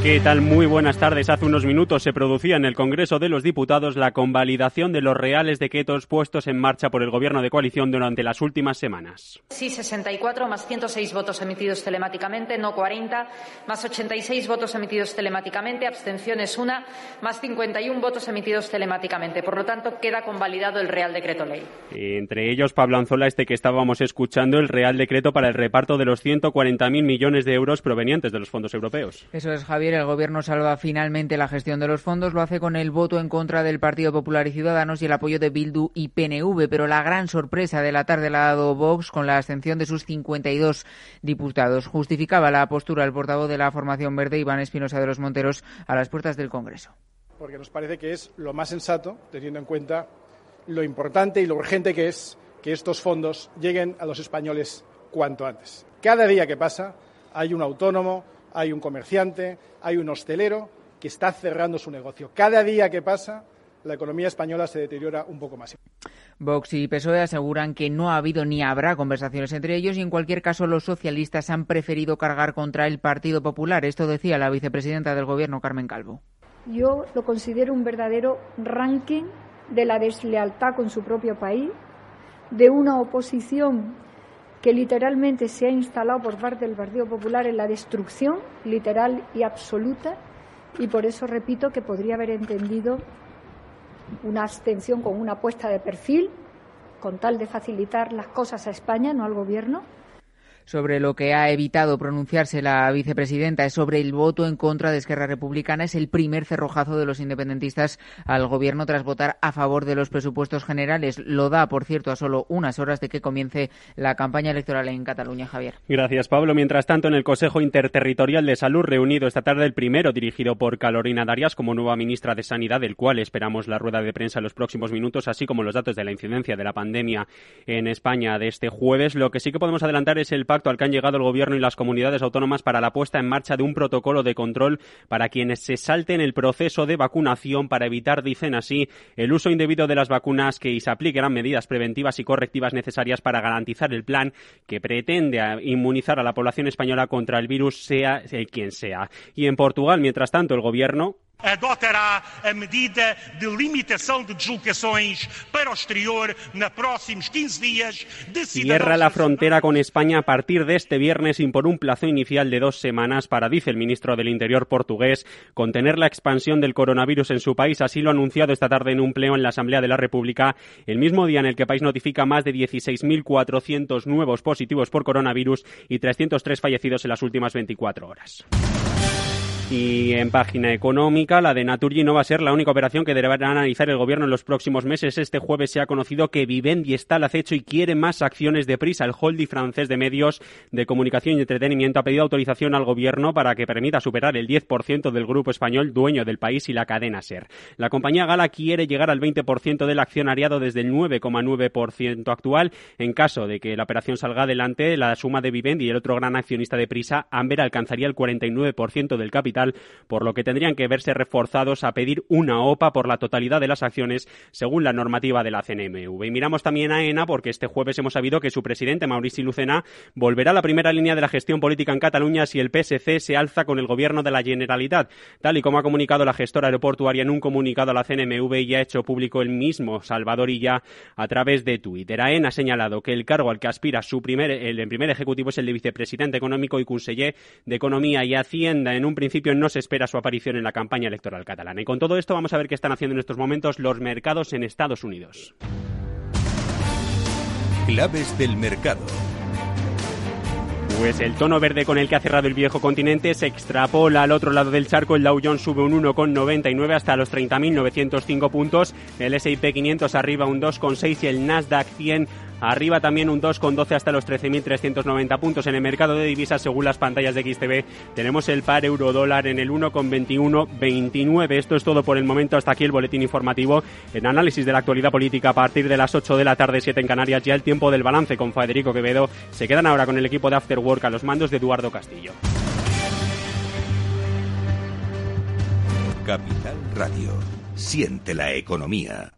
¿Qué tal? Muy buenas tardes. Hace unos minutos se producía en el Congreso de los Diputados la convalidación de los reales decretos puestos en marcha por el Gobierno de coalición durante las últimas semanas. Sí, 64 más 106 votos emitidos telemáticamente, no 40, más 86 votos emitidos telemáticamente, abstenciones una, más 51 votos emitidos telemáticamente. Por lo tanto, queda convalidado el Real Decreto Ley. Entre ellos, Pablo Anzola, este que estábamos escuchando, el Real Decreto para el reparto de los 140.000 millones de euros provenientes de los fondos europeos. Eso es, Javier el Gobierno salva finalmente la gestión de los fondos. Lo hace con el voto en contra del Partido Popular y Ciudadanos y el apoyo de Bildu y PNV. Pero la gran sorpresa de la tarde la ha dado Vox con la abstención de sus 52 diputados. Justificaba la postura el portavoz de la formación verde, Iván Espinosa de los Monteros, a las puertas del Congreso. Porque nos parece que es lo más sensato, teniendo en cuenta lo importante y lo urgente que es que estos fondos lleguen a los españoles cuanto antes. Cada día que pasa hay un autónomo, hay un comerciante, hay un hostelero que está cerrando su negocio. Cada día que pasa, la economía española se deteriora un poco más. Vox y PSOE aseguran que no ha habido ni habrá conversaciones entre ellos y en cualquier caso los socialistas han preferido cargar contra el Partido Popular. Esto decía la vicepresidenta del Gobierno, Carmen Calvo. Yo lo considero un verdadero ranking de la deslealtad con su propio país, de una oposición que literalmente se ha instalado por parte del Partido Popular en la destrucción literal y absoluta y por eso repito que podría haber entendido una abstención con una puesta de perfil con tal de facilitar las cosas a España, no al Gobierno, sobre lo que ha evitado pronunciarse la vicepresidenta es sobre el voto en contra de Esquerra Republicana. Es el primer cerrojazo de los independentistas al gobierno tras votar a favor de los presupuestos generales. Lo da, por cierto, a solo unas horas de que comience la campaña electoral en Cataluña, Javier. Gracias, Pablo. Mientras tanto, en el Consejo Interterritorial de Salud, reunido esta tarde el primero, dirigido por Carolina Darias como nueva ministra de Sanidad, del cual esperamos la rueda de prensa en los próximos minutos, así como los datos de la incidencia de la pandemia en España de este jueves. Lo que sí que podemos adelantar es el pacto al que han llegado el Gobierno y las comunidades autónomas para la puesta en marcha de un protocolo de control para quienes se salten el proceso de vacunación para evitar, dicen así, el uso indebido de las vacunas que se apliquen medidas preventivas y correctivas necesarias para garantizar el plan que pretende inmunizar a la población española contra el virus, sea el quien sea. Y en Portugal, mientras tanto, el Gobierno adotará a medida de limitación de deslocações para o exterior los próximos 15 días. Cierra la frontera con España a partir de este viernes y por un plazo inicial de dos semanas para, dice el ministro del Interior portugués, contener la expansión del coronavirus en su país. Así lo ha anunciado esta tarde en un pleno en la Asamblea de la República, el mismo día en el que el país notifica más de 16.400 nuevos positivos por coronavirus y 303 fallecidos en las últimas 24 horas. Y en página económica, la de Naturgy no va a ser la única operación que deberá analizar el gobierno en los próximos meses. Este jueves se ha conocido que Vivendi está al acecho y quiere más acciones de prisa. El holding francés de medios de comunicación y entretenimiento ha pedido autorización al gobierno para que permita superar el 10% del grupo español dueño del país y la cadena SER. La compañía gala quiere llegar al 20% del accionariado desde el 9,9% actual. En caso de que la operación salga adelante, la suma de Vivendi y el otro gran accionista de prisa, Amber, alcanzaría el 49% del capital por lo que tendrían que verse reforzados a pedir una OPA por la totalidad de las acciones según la normativa de la CNMV. Y miramos también a ENA porque este jueves hemos sabido que su presidente, Maurici Lucena, volverá a la primera línea de la gestión política en Cataluña si el PSC se alza con el gobierno de la Generalitat, tal y como ha comunicado la gestora aeroportuaria en un comunicado a la CNMV y ha hecho público el mismo Salvador Illa a través de Twitter. AENA ha señalado que el cargo al que aspira su primer, el primer ejecutivo es el de vicepresidente económico y conseller de Economía y Hacienda. En un principio no se espera su aparición en la campaña electoral catalana. Y con todo esto vamos a ver qué están haciendo en estos momentos los mercados en Estados Unidos. Claves del mercado. Pues el tono verde con el que ha cerrado el viejo continente se extrapola al otro lado del charco. El Dow Jones sube un 1,99 hasta los 30.905 puntos. El S&P 500 arriba un 2,6 y el Nasdaq 100 Arriba también un 2,12 hasta los 13.390 puntos en el mercado de divisas según las pantallas de XTV. Tenemos el par euro dólar en el 1,2129. Esto es todo por el momento. Hasta aquí el boletín informativo. En análisis de la actualidad política a partir de las 8 de la tarde, 7 en Canarias. Ya el tiempo del balance con Federico Quevedo. Se quedan ahora con el equipo de After Work a los mandos de Eduardo Castillo. Capital Radio Siente la economía.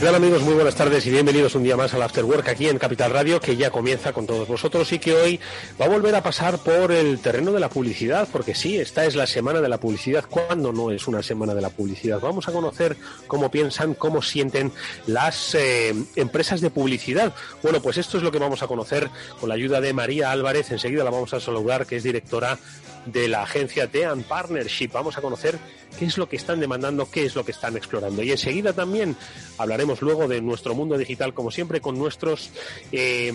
Hola amigos? Muy buenas tardes y bienvenidos un día más al After Work aquí en Capital Radio, que ya comienza con todos vosotros y que hoy va a volver a pasar por el terreno de la publicidad, porque sí, esta es la semana de la publicidad. ¿Cuándo no es una semana de la publicidad? Vamos a conocer cómo piensan, cómo sienten las eh, empresas de publicidad. Bueno, pues esto es lo que vamos a conocer con la ayuda de María Álvarez. Enseguida la vamos a saludar, que es directora de la agencia Tean Partnership. Vamos a conocer qué es lo que están demandando, qué es lo que están explorando. Y enseguida también hablaremos luego de nuestro mundo digital, como siempre, con nuestros eh,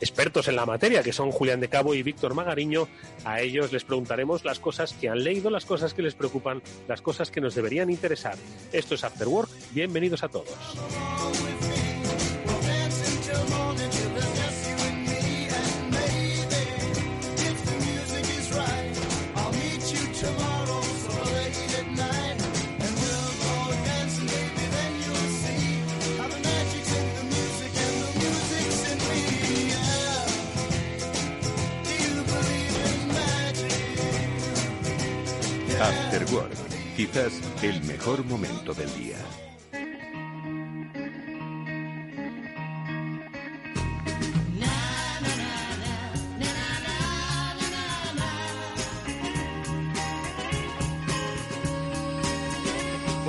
expertos en la materia, que son Julián de Cabo y Víctor Magariño. A ellos les preguntaremos las cosas que han leído, las cosas que les preocupan, las cosas que nos deberían interesar. Esto es After Work. Bienvenidos a todos. After Work, quizás el mejor momento del día.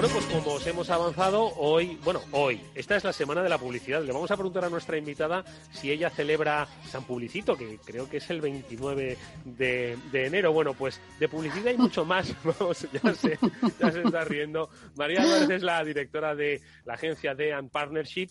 Bueno, pues como os hemos avanzado, hoy, bueno, hoy, esta es la semana de la publicidad. Le vamos a preguntar a nuestra invitada si ella celebra San Publicito, que creo que es el 29 de, de enero. Bueno, pues de publicidad hay mucho más. Vamos, ya se, ya se está riendo. María Álvarez es la directora de la agencia de and Partnership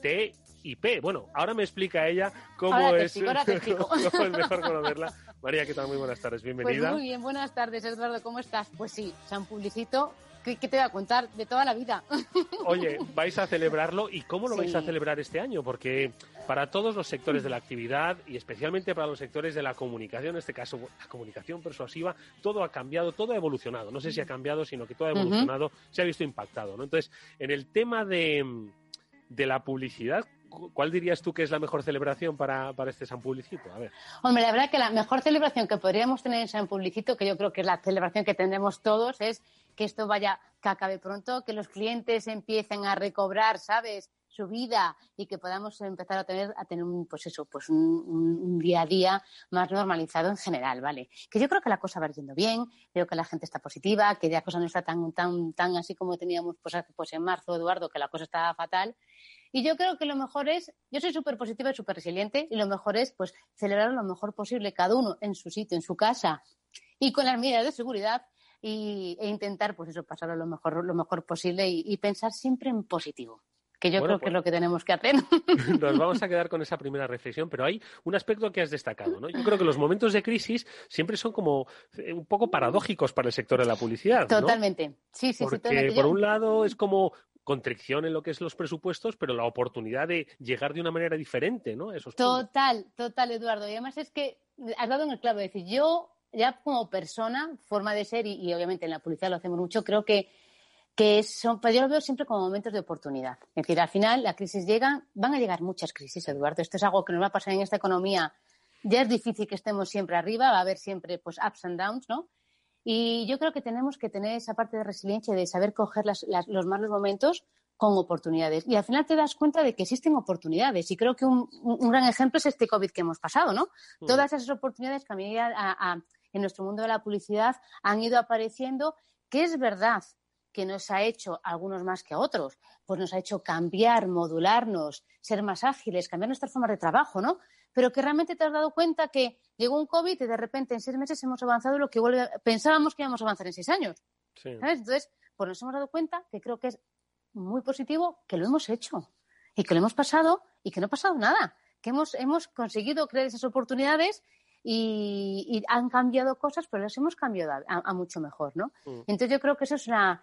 TIP. Bueno, ahora me explica ella cómo Ahora te es, explico, ahora te explico. cómo es mejor conocerla. María, ¿qué tal? Muy buenas tardes, Pues bienvenida. muy bien, buenas tardes, Eduardo, ¿cómo estás? Pues sí, San Publicito, ¿qué, qué te voy a contar? De toda la vida. Oye, vais a celebrarlo y cómo lo Sí. vais a celebrar este año, porque para todos los sectores de la actividad y especialmente para los sectores de la comunicación, en este caso la comunicación persuasiva, todo ha cambiado, todo ha evolucionado. No sé si ha cambiado, sino que todo ha evolucionado, se ha visto impactado. ¿no? Entonces, en el tema de, de la publicidad, cu- ¿cuál dirías tú que es la mejor celebración para, para este San Publicito? A ver. Hombre, la verdad que la mejor celebración que podríamos tener en San Publicito, que yo creo que es la celebración que tendremos todos, es que esto vaya, que acabe pronto, que los clientes empiecen a recobrar, ¿sabes? su vida y que podamos empezar a tener a tener un pues eso pues un, día a día más normalizado en general vale que yo creo que la cosa va yendo bien creo que la gente está positiva que la cosa no está tan tan tan así como teníamos pues, pues en marzo Eduardo que la cosa estaba fatal y yo creo que lo mejor es, yo soy súper positiva y súper resiliente, y lo mejor es pues celebrar lo mejor posible cada uno en su sitio, en su casa, y con las medidas de seguridad, y, e intentar pues eso, pasarlo lo mejor, lo mejor posible y, y pensar siempre en positivo. Que yo Bueno, creo que pues- es lo que tenemos que hacer. Nos vamos a quedar con esa primera reflexión, pero hay un aspecto que has destacado, ¿no? Yo creo que los momentos de crisis siempre son como eh, un poco paradójicos para el sector de la publicidad. Totalmente. Sí, sí, sí, Porque totalmente. por un lado es como constricción en lo que es los presupuestos, pero la oportunidad de llegar de una manera diferente, ¿no? Esos. Total, total, Eduardo. Y además es que has dado en el clavo. Es decir, yo ya como persona, forma de ser, y, y obviamente en la publicidad lo hacemos mucho, creo que, que son, pues yo lo veo siempre como momentos de oportunidad. Es decir, al final la crisis llega, van a llegar muchas crisis, Eduardo. Esto es algo que nos va a pasar en esta economía. Ya es difícil que estemos siempre arriba, va a haber siempre pues ups and downs, ¿no? Y yo creo que tenemos que tener esa parte de resiliencia de saber coger las- las- los malos momentos con oportunidades. Y al final te das cuenta de que existen oportunidades. Y creo que un, un- un gran ejemplo es este COVID que hemos pasado, ¿no? Mm. Todas esas oportunidades que a medida a- a- en nuestro mundo de la publicidad han ido apareciendo, que es verdad que nos ha hecho, algunos más que a otros, pues nos ha hecho cambiar, modularnos, ser más ágiles, cambiar nuestra forma de trabajo, ¿no? Pero que realmente te has dado cuenta que llegó un COVID y de repente en seis meses hemos avanzado lo que pensábamos que íbamos a avanzar en seis años. Sí. ¿Sabes? Entonces, pues nos hemos dado cuenta que creo que es muy positivo que lo hemos hecho y que lo hemos pasado y que no ha pasado nada, que hemos, hemos conseguido crear esas oportunidades y, han cambiado cosas, pero las hemos cambiado a, mucho mejor, ¿no? Mm. Entonces yo creo que eso es una,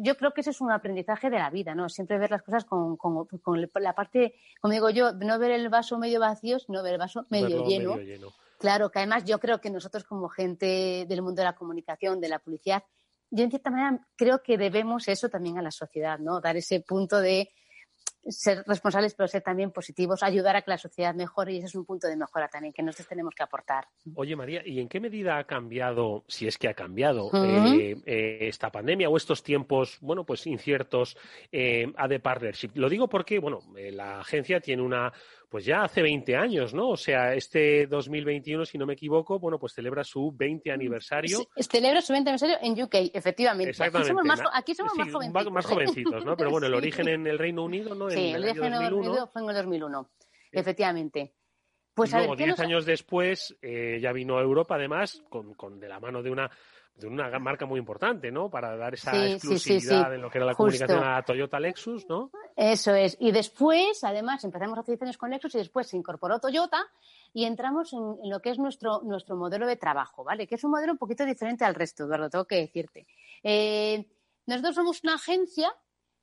yo creo que ese es un aprendizaje de la vida, ¿no? Siempre ver las cosas con, con, la parte, como digo yo, no ver el vaso medio vacío, sino ver el vaso medio lleno. Claro, que además yo creo que nosotros como gente del mundo de la comunicación, de la publicidad, yo en cierta manera creo que debemos eso también a la sociedad, ¿no? Dar ese punto de ser responsables, pero ser también positivos, ayudar a que la sociedad mejore y ese es un punto de mejora también que nosotros tenemos que aportar. Oye, María, ¿y en qué medida ha cambiado, si es que ha cambiado, eh, eh, esta pandemia o estos tiempos, bueno, pues inciertos eh, a de partnership? Lo digo porque, bueno, la agencia tiene una pues ya hace 20 años, ¿no? O sea, este 2021, si no me equivoco, bueno, pues celebra su 20 aniversario. celebra su 20 aniversario en UK, efectivamente. Exactamente. Aquí somos más, jovencitos. Más jovencitos, ¿no? Pero bueno, el origen en el Reino Unido, ¿no? Sí, el, origen en el Reino Unido fue en el 2001, efectivamente. Pues y luego, 10 años después, eh, ya vino a Europa, además, con, con de la mano de una de una marca muy importante, ¿no? Para dar esa exclusividad en lo que era la comunicación a Toyota Lexus, ¿no? Eso es. Y después, además, empezamos 10 años con Lexus y después se incorporó Toyota y entramos en, lo que es nuestro, nuestro modelo de trabajo, ¿vale? Que es un modelo un poquito diferente al resto, Eduardo, tengo que decirte. Eh, nosotros somos una agencia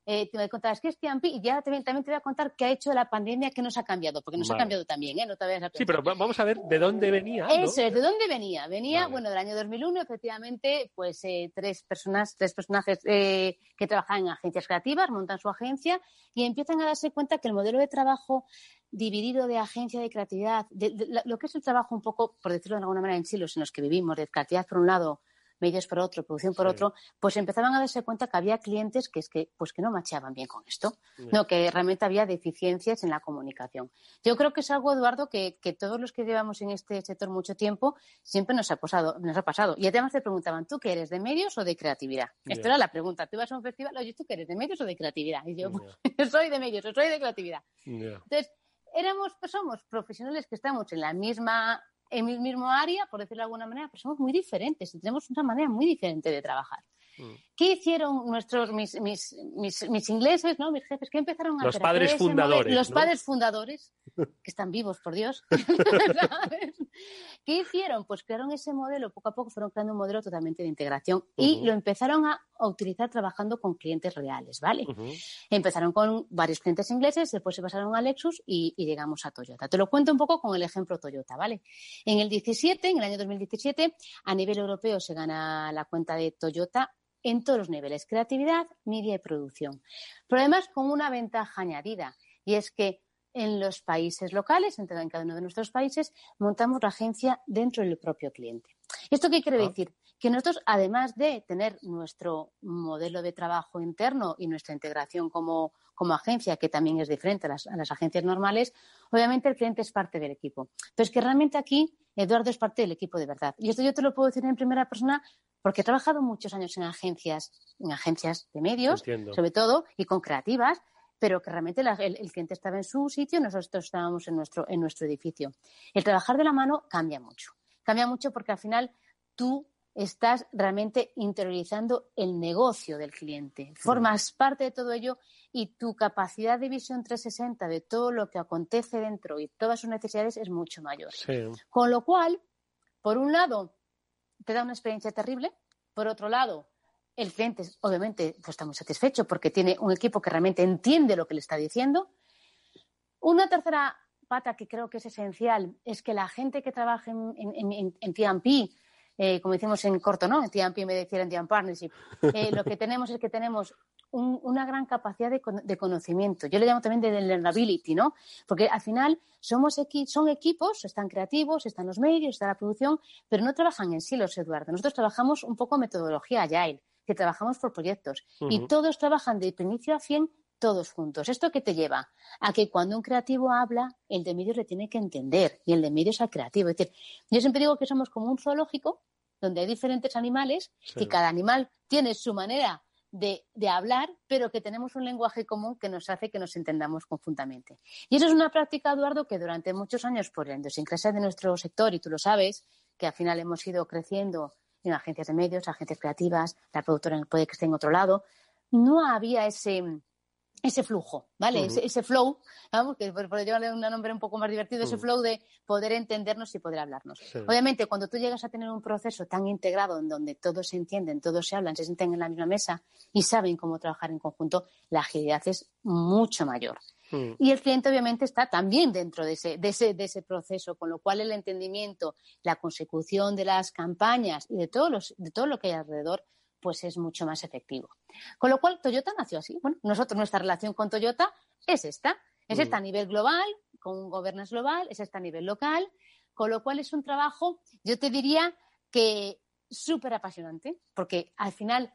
eh, te voy a contar, es que es TMP y ya también, te voy a contar qué ha hecho la pandemia que nos ha cambiado, porque nos ha cambiado también, ¿eh? No te vayas a Sí, pero vamos a ver de dónde venía. Eso es, ¿de dónde venía? Venía, bueno, del año 2001, efectivamente, pues eh, tres personas, tres personajes eh, que trabajan en agencias creativas, montan su agencia y empiezan a darse cuenta que el modelo de trabajo dividido de agencia de creatividad, de, lo que es el trabajo un poco, por decirlo de alguna manera, en silos en los que vivimos, de creatividad por un lado, medios por otro, producción por otro, pues empezaban a darse cuenta que había clientes que es que, pues que no macheaban bien con esto, no, que realmente había deficiencias en la comunicación. Yo creo que es algo, Eduardo, que, todos los que llevamos en este sector mucho tiempo siempre nos ha pasado, nos ha pasado. Y además te preguntaban, ¿tú qué eres, de medios o de creatividad? Esto era la pregunta. Tú ibas a un festival, oye, ¿tú qué eres, de medios o de creatividad? Y yo, soy de medios, soy de creatividad. Entonces, éramos, pues somos profesionales que estamos en la misma en el mismo área, por decirlo de alguna manera, pero somos muy diferentes y tenemos una manera muy diferente de trabajar. Mm. ¿Qué hicieron nuestros mis, mis, mis, ingleses, ¿no? mis jefes? ¿Qué empezaron a los Padres fundadores, los padres fundadores, que están vivos, por Dios. ¿Qué hicieron? Pues crearon ese modelo, poco a poco fueron creando un modelo totalmente de integración y lo empezaron a, utilizar trabajando con clientes reales, ¿vale? Empezaron con varios clientes ingleses, después se pasaron a Lexus y, y, llegamos a Toyota. Te lo cuento un poco con el ejemplo Toyota, ¿vale? En el 17, en el año 2017, a nivel europeo se gana la cuenta de Toyota en todos los niveles, creatividad, media y producción. Pero además con una ventaja añadida, y es que en los países locales, en cada uno de nuestros países, montamos la agencia dentro del propio cliente. ¿Esto qué quiere ah. decir? Que nosotros, además de tener nuestro modelo de trabajo interno y nuestra integración como, agencia, que también es diferente a las, a las, agencias normales, obviamente el cliente es parte del equipo. Pero es que realmente aquí Eduardo es parte del equipo de verdad. Y esto yo te lo puedo decir en primera persona porque he trabajado muchos años en agencias, en agencias de medios, sobre todo, y con creativas, pero que realmente el, cliente estaba en su sitio, nosotros estábamos en nuestro, en nuestro edificio. El trabajar de la mano cambia mucho. Cambia mucho porque al final tú estás realmente interiorizando el negocio del cliente. Formas parte de todo ello y tu capacidad de visión 360 de todo lo que acontece dentro y todas sus necesidades es mucho mayor. Con lo cual, por un lado, te da una experiencia terrible. Por otro lado, el cliente obviamente pues, está muy satisfecho porque tiene un equipo que realmente entiende lo que le está diciendo. Una tercera pata que creo que es esencial es que la gente que trabaja en, en, en, TMP, eh, como decimos en corto, ¿no? En TMP me decía en Partnership, eh, lo que tenemos es que tenemos una gran capacidad de, conocimiento. Yo le llamo también de learnability, ¿no? Porque al final somos son equipos, están creativos, están los medios, está la producción, pero no trabajan en silos, Eduardo. Nosotros trabajamos un poco metodología agile, que trabajamos por proyectos. Y todos trabajan de inicio a fin todos juntos. ¿Esto qué te lleva? A que cuando un creativo habla, el de medios le tiene que entender y el de medios al creativo. Es decir, yo siempre digo que somos como un zoológico donde hay diferentes animales y cada animal tiene su manera de, hablar, pero que tenemos un lenguaje común que nos hace que nos entendamos conjuntamente. Y eso es una práctica, Eduardo, que durante muchos años, por la idiosincrasia de nuestro sector, y tú lo sabes, que al final hemos ido creciendo en agencias de medios, agencias creativas, la productora puede que esté en otro lado, no había ese, ese flujo, ¿vale? ese, flow, vamos, que por, por llevarle un nombre un poco más divertido, ese flow de poder entendernos y poder hablarnos. Obviamente, cuando tú llegas a tener un proceso tan integrado en donde todos se entienden, todos se hablan, se sienten en la misma mesa y saben cómo trabajar en conjunto, la agilidad es mucho mayor. Y el cliente obviamente está también dentro de ese, de, ese, de ese proceso, con lo cual el entendimiento, la consecución de las campañas y de, todos los, de todo lo que hay alrededor pues es mucho más efectivo. Con lo cual, Toyota nació así. Bueno, nosotros, nuestra relación con Toyota es esta. Es esta a mm. nivel global, con un governance global, es esta a nivel local, con lo cual es un trabajo, yo te diría que súper apasionante, porque al final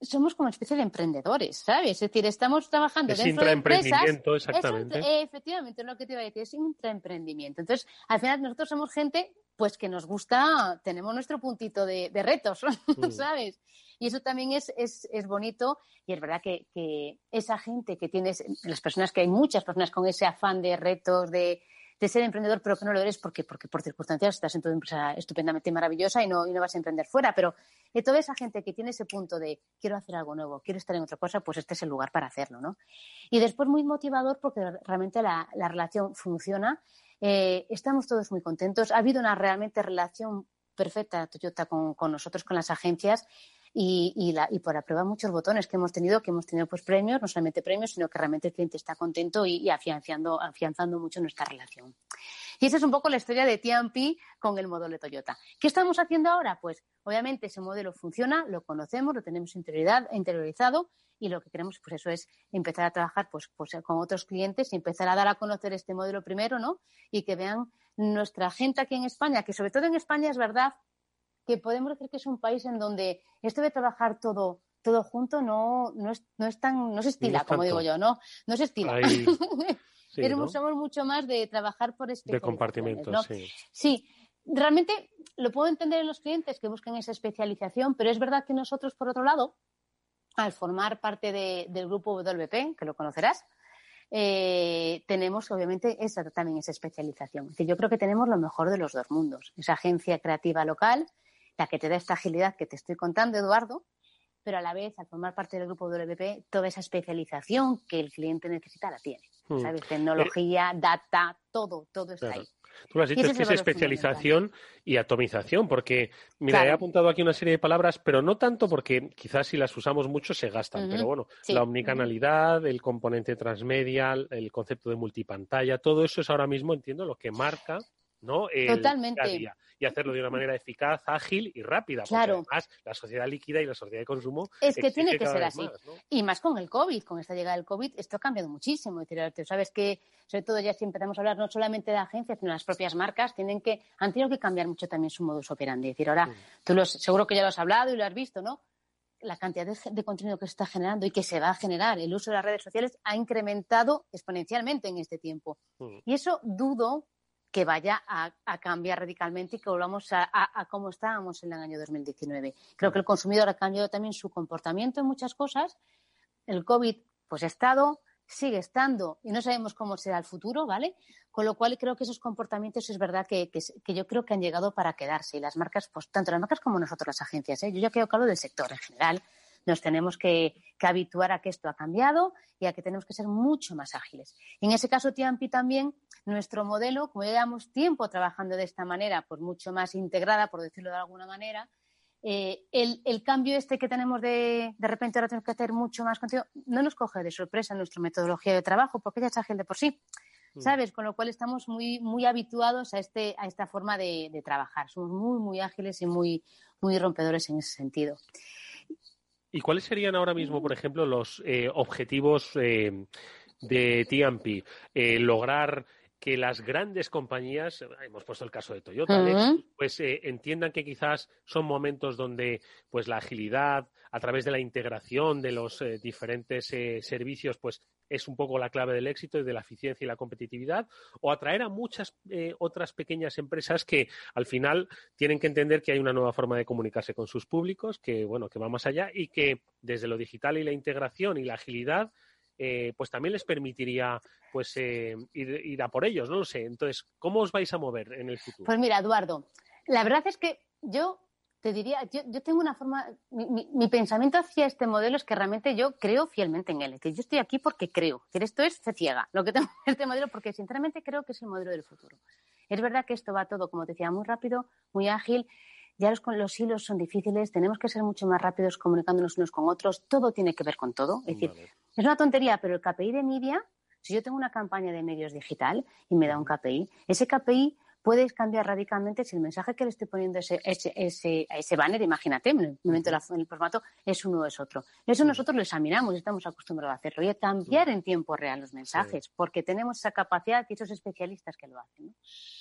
somos como una especie de emprendedores, ¿sabes? Es decir, estamos trabajando es dentro de empresas. exactamente. Es, efectivamente, es lo que te iba a decir, es intraemprendimiento. Entonces, al final nosotros somos gente pues que nos gusta, tenemos nuestro puntito de, retos, mm. ¿sabes? Y eso también es, es, es bonito y es verdad que, que, esa gente que tienes, las personas que hay muchas personas con ese afán de retos, de, de ser emprendedor, pero que no lo eres porque, porque por circunstancias estás en tu empresa estupendamente maravillosa y no, y no vas a emprender fuera. Pero de toda esa gente que tiene ese punto de quiero hacer algo nuevo, quiero estar en otra cosa, pues este es el lugar para hacerlo, ¿no? Y después muy motivador porque realmente la, la relación funciona eh, estamos todos muy contentos. Ha habido una realmente relación perfecta Toyota con, con nosotros, con las agencias y, y, la, y, por la prueba muchos botones que hemos tenido, que hemos tenido pues premios, no solamente premios, sino que realmente el cliente está contento y, afianzando, afianzando mucho nuestra relación. Y esa es un poco la historia de TMP con el modelo de Toyota. ¿Qué estamos haciendo ahora? Pues obviamente ese modelo funciona, lo conocemos, lo tenemos interiorizado y lo que queremos pues eso es empezar a trabajar pues, pues con otros clientes y empezar a dar a conocer este modelo primero, ¿no? Y que vean nuestra gente aquí en España, que sobre todo en España es verdad que podemos decir que es un país en donde esto de trabajar todo todo junto no, no, es, no es tan, no se estila, como digo yo, ¿no? No se estila. Somos mucho más de trabajar por De compartimentos, sí. Sí, realmente lo puedo entender en los clientes que busquen esa especialización, pero es verdad que nosotros, por otro lado, al formar parte del grupo WP, que lo conocerás, eh, tenemos obviamente esa, también esa especialización. yo creo que tenemos lo mejor de los dos mundos. Esa agencia creativa local, la que te da esta agilidad que te estoy contando, Eduardo, pero a la vez, al formar parte del grupo WP, toda esa especialización que el cliente necesita la tiene. Hmm. ¿Sabes? Tecnología, data, todo, todo está ahí. Tú lo has dicho, es que es especialización y atomización, porque, mira, he apuntado aquí una serie de palabras, pero no tanto porque quizás si las usamos mucho se gastan, pero bueno, la omnicanalidad, el componente transmedia, el concepto de multipantalla, todo eso es ahora mismo, entiendo, lo que marca ¿no? Totalmente. y hacerlo de una manera eficaz, ágil y rápida. Claro. además, la sociedad líquida y la sociedad de consumo. Es que tiene que ser así. Y más con el COVID, con esta llegada del COVID, esto ha cambiado muchísimo. Es decir, sabes que, sobre todo ya si empezamos a hablar no solamente de agencias, sino de las propias marcas, tienen que, han tenido que cambiar mucho también su modus operandi. Es decir, ahora, tú los, seguro que ya lo has hablado y lo has visto, ¿no? la cantidad de, contenido que se está generando y que se va a generar, el uso de las redes sociales ha incrementado exponencialmente en este tiempo. Y eso dudo que vaya a, cambiar radicalmente y que volvamos a, a, cómo estábamos en el año 2019. Creo que el consumidor ha cambiado también su comportamiento en muchas cosas. El COVID, pues ha estado, sigue estando y no sabemos cómo será el futuro, ¿vale? Con lo cual creo que esos comportamientos es verdad que, que, yo creo que han llegado para quedarse y las marcas, pues tanto las marcas como nosotros las agencias, ¿eh? yo ya creo que hablo del sector en general, nos tenemos que, habituar a que esto ha cambiado y a que tenemos que ser mucho más ágiles. en ese caso, Tiampi también, nuestro modelo, como llevamos tiempo trabajando de esta manera, pues mucho más integrada, por decirlo de alguna manera, eh, el, cambio este que tenemos de, de repente ahora tenemos que hacer mucho más contenido, no nos coge de sorpresa nuestra metodología de trabajo, porque ya es ágil de por sí. Mm. ¿Sabes? Con lo cual estamos muy, muy habituados a, este, a esta forma de, de trabajar. Somos muy, muy ágiles y muy, muy rompedores en ese sentido. ¿Y cuáles serían ahora mismo, por ejemplo, los eh, objetivos eh, de TMP? Eh, lograr que las grandes compañías, hemos puesto el caso de Toyota, pues entiendan que quizás son momentos donde pues la agilidad a través de la integración de los diferentes servicios pues es un poco la clave del éxito y de la eficiencia y la competitividad, o atraer a muchas eh, otras pequeñas empresas que al final tienen que entender que hay una nueva forma de comunicarse con sus públicos, que bueno, que va más allá y que desde lo digital y la integración y la agilidad eh, pues también les permitiría pues eh, ir, a por ellos, no lo sé. Entonces, ¿cómo os vais a mover en el futuro? Pues mira, Eduardo, la verdad es que yo te diría, yo, tengo una forma, mi, pensamiento hacia este modelo es que realmente yo creo fielmente en él. Es decir, yo estoy aquí porque creo. Es decir, esto es fe ciega, lo que tengo en este modelo, porque sinceramente creo que es el modelo del futuro. Es verdad que esto va todo, como te decía, muy rápido, muy ágil. Ya los, los hilos son difíciles, tenemos que ser mucho más rápidos comunicándonos unos con otros. Todo tiene que ver con todo. Es decir, es una tontería, pero el KPI de media, si yo tengo una campaña de medios digital y me da un KPI, ese KPI puedes cambiar radicalmente si el mensaje que le estoy poniendo ese, ese, ese, ese banner, imagínate, en el momento del formato, es uno o es otro. Eso nosotros lo examinamos y estamos acostumbrados a hacerlo y a cambiar en tiempo real los mensajes, porque tenemos esa capacidad y esos especialistas que lo hacen.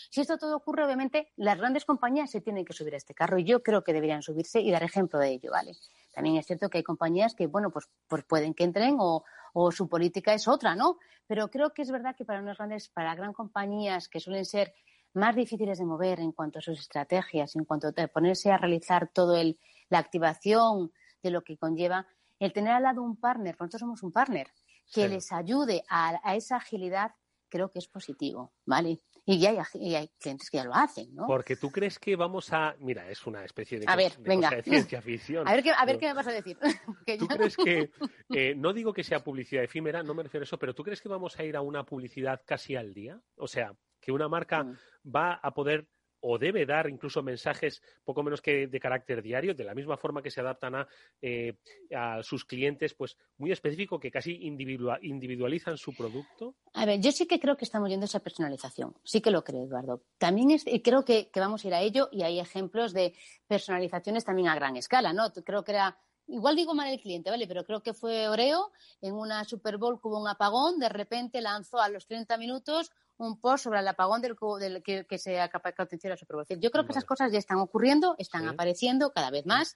Si esto todo ocurre, obviamente, las grandes compañías se tienen que subir a este carro y yo creo que deberían subirse y dar ejemplo de ello, ¿vale? También es cierto que hay compañías que, bueno, pues, pues pueden que entren o, o su política es otra, ¿no? Pero creo que es verdad que para unas grandes, para gran compañías que suelen ser más difíciles de mover en cuanto a sus estrategias, en cuanto a ponerse a realizar toda la activación de lo que conlleva, el tener al lado un partner, nosotros somos un partner, que les ayude a, esa agilidad, creo que es positivo, ¿vale? Y ya hay, clientes que ya lo hacen, ¿no? Porque tú crees que vamos a... Mira, es una especie de, a ver, venga. de ciencia ficción. a ver, qué, a ver qué me vas a decir. ¿Tú crees que... Eh, no digo que sea publicidad efímera, no me refiero a eso, pero ¿tú crees que vamos a ir a una publicidad casi al día? O sea, que una marca mm. va a poder o debe dar incluso mensajes poco menos que de carácter diario, de la misma forma que se adaptan a, eh, a sus clientes, pues muy específico, que casi individualizan su producto? A ver, yo sí que creo que estamos yendo a esa personalización, sí que lo creo, Eduardo. También creo que, que, vamos a ir a ello y hay ejemplos de personalizaciones también a gran escala, ¿no? Creo que era igual digo mal el cliente, ¿vale? Pero creo que fue Oreo, en una Super Bowl hubo un apagón, de repente lanzó a los 30 minutos un post sobre el apagón del, del que, que, se ha atención a Super Bowl. Yo creo que esas cosas ya están ocurriendo, están apareciendo cada vez más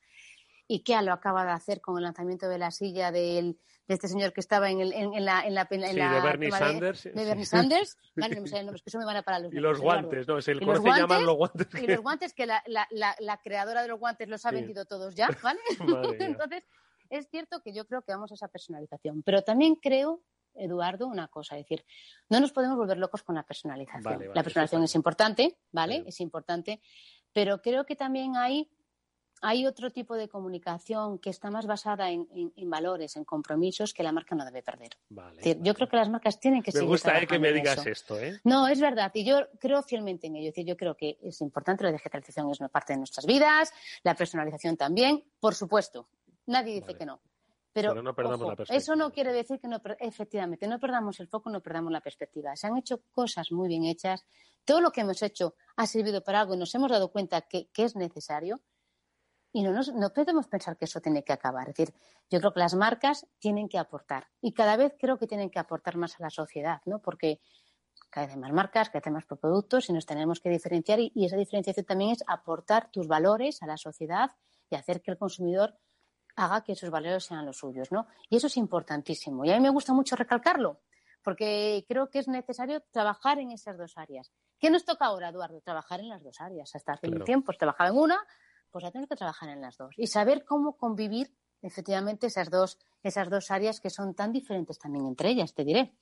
y que lo acaba de hacer con el lanzamiento de la silla del, de este señor que estaba en, el, en, la, en la, en sí, de Bernie Sanders. De, Bernie Sanders. Vale, no me salen nombres, que eso me van a parar los Y los guantes, ¿no? Es el que se llaman los guantes. Y los guantes, que la, la, la, creadora de los guantes los ha vendido todos ya, ¿vale? Entonces, es cierto que yo creo que vamos a esa personalización, pero también creo Eduardo, una cosa, es decir, no nos podemos volver locos con la personalización. la personalización es importante, ¿vale? Es importante, pero creo que también hay hay otro tipo de comunicación que está más basada en, valores, en compromisos que la marca no debe perder. Yo creo que las marcas tienen que Me gusta eh, que me digas esto. ¿eh? No, es verdad. Y yo creo fielmente en ello. Es decir, yo creo que es importante, la digitalización es una parte de nuestras vidas, la personalización también, por supuesto. Nadie dice que no. Pero, no perdamos la perspectiva. Eso no quiere decir que no, efectivamente, no perdamos el foco, no perdamos la perspectiva. Se han hecho cosas muy bien hechas. Todo lo que hemos hecho ha servido para algo y nos hemos dado cuenta que es necesario y no, nos, no podemos pensar que eso tiene que acabar. Es decir, yo creo que las marcas tienen que aportar y cada vez creo que tienen que aportar más a la sociedad, ¿no? Porque cada vez hay más marcas, cada vez hay más productos y nos tenemos que diferenciar y, esa diferenciación también es aportar tus valores a la sociedad y hacer que el consumidor haga que esos valores sean los suyos, ¿no? Y eso es importantísimo. Y a mí me gusta mucho recalcarlo, porque creo que es necesario trabajar en esas dos áreas. ¿Qué nos toca ahora, Eduardo? Trabajar en las dos áreas. Hasta hace un tiempo trabajaba en una, pues ya tenemos que trabajar en las dos y saber cómo convivir efectivamente esas dos, esas dos áreas que son tan diferentes también entre ellas, te diré.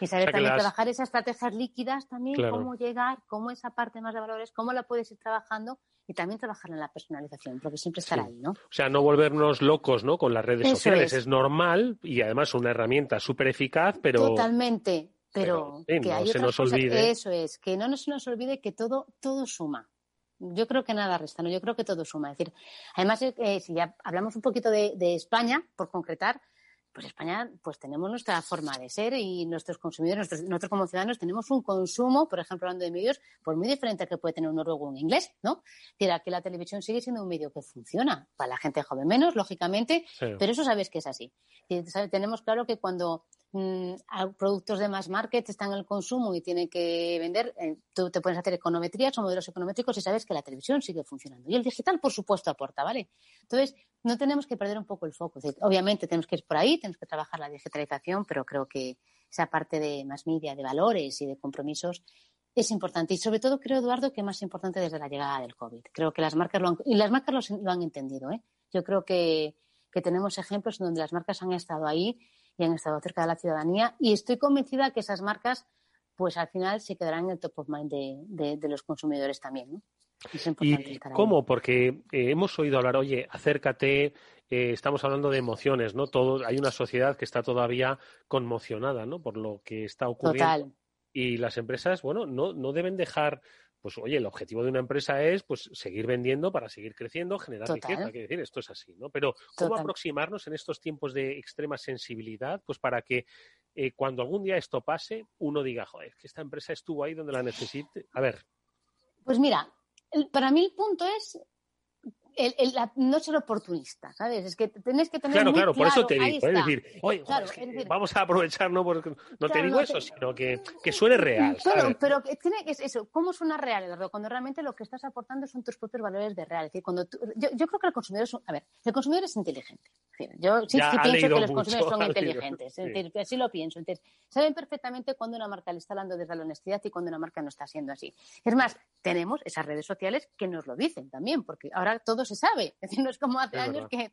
Y saber también trabajar esas estrategias líquidas también, cómo llegar, cómo esa parte más de valores, cómo la puedes ir trabajando y también trabajar en la personalización, porque siempre estará ahí, ¿no? O sea, no volvernos locos, ¿no? Con las redes sociales. Es. normal y además una herramienta súper eficaz, pero... Totalmente, pero, que no se nos olvide. Eso es, que no se nos olvide que todo, todo suma. Yo creo que nada resta, ¿no? Yo creo que todo suma. Es decir, además, eh, si ya hablamos un poquito de, España, por concretar, pues España, pues tenemos nuestra forma de ser y nuestros consumidores, nosotros, como ciudadanos tenemos un consumo, por ejemplo, hablando de medios, pues muy diferente al que puede tener un noruego o un inglés, ¿no? Es que la televisión sigue siendo un medio que funciona. Para la gente joven menos, lógicamente, pero eso sabes que es así. Y, tenemos claro que cuando productos de más market están en el consumo y tienen que vender, eh, tú te puedes hacer econometrías o modelos econométricos y sabes que la televisión sigue funcionando. Y el digital, por supuesto, aporta, ¿vale? Entonces, no tenemos que perder un poco el foco. obviamente tenemos que ir por ahí, tenemos que trabajar la digitalización, pero creo que esa parte de más media, de valores y de compromisos es importante. Y sobre todo creo, Eduardo, que más importante desde la llegada del COVID. Creo que las marcas lo han, y las marcas lo, han entendido. ¿eh? Yo creo que, que tenemos ejemplos donde las marcas han estado ahí y han estado cerca de la ciudadanía. Y estoy convencida que esas marcas, pues al final se quedarán en el top of mind de, los consumidores también. ¿no? ¿Y cómo? Porque eh, hemos oído hablar, oye, acércate, eh, estamos hablando de emociones, ¿no? Todo, hay una sociedad que está todavía conmocionada, ¿no? Por lo que está ocurriendo. Y las empresas, bueno, no, no deben dejar pues oye, el objetivo de una empresa es pues seguir vendiendo para seguir creciendo, generar riqueza, quiere decir, esto es así, ¿no? Pero ¿cómo aproximarnos en estos tiempos de extrema sensibilidad, pues para que eh, cuando algún día esto pase, uno diga, joder, que esta empresa estuvo ahí donde la necesite? A ver. Pues mira, para mí el punto es el, el, no ser oportunista, ¿sabes? Es que tenés que tener. Claro, muy claro, por eso te digo. Es decir, oye, vamos a aprovechar, no, porque no te digo eso, sino que, que suene real. Claro, pero tiene que eso. ¿Cómo suena real, Eduardo? Cuando realmente lo que estás aportando son tus propios valores de real. Es decir, cuando yo, yo, creo que el consumidor es. A ver, el consumidor es inteligente. yo sí, sí pienso que los consumidores son inteligentes. Es decir, así lo pienso. Entonces, saben perfectamente cuando una marca le está hablando desde la honestidad y cuando una marca no está siendo así. Es más, tenemos esas redes sociales que nos lo dicen también, porque ahora todo se sabe. Es decir, no es como hace años que,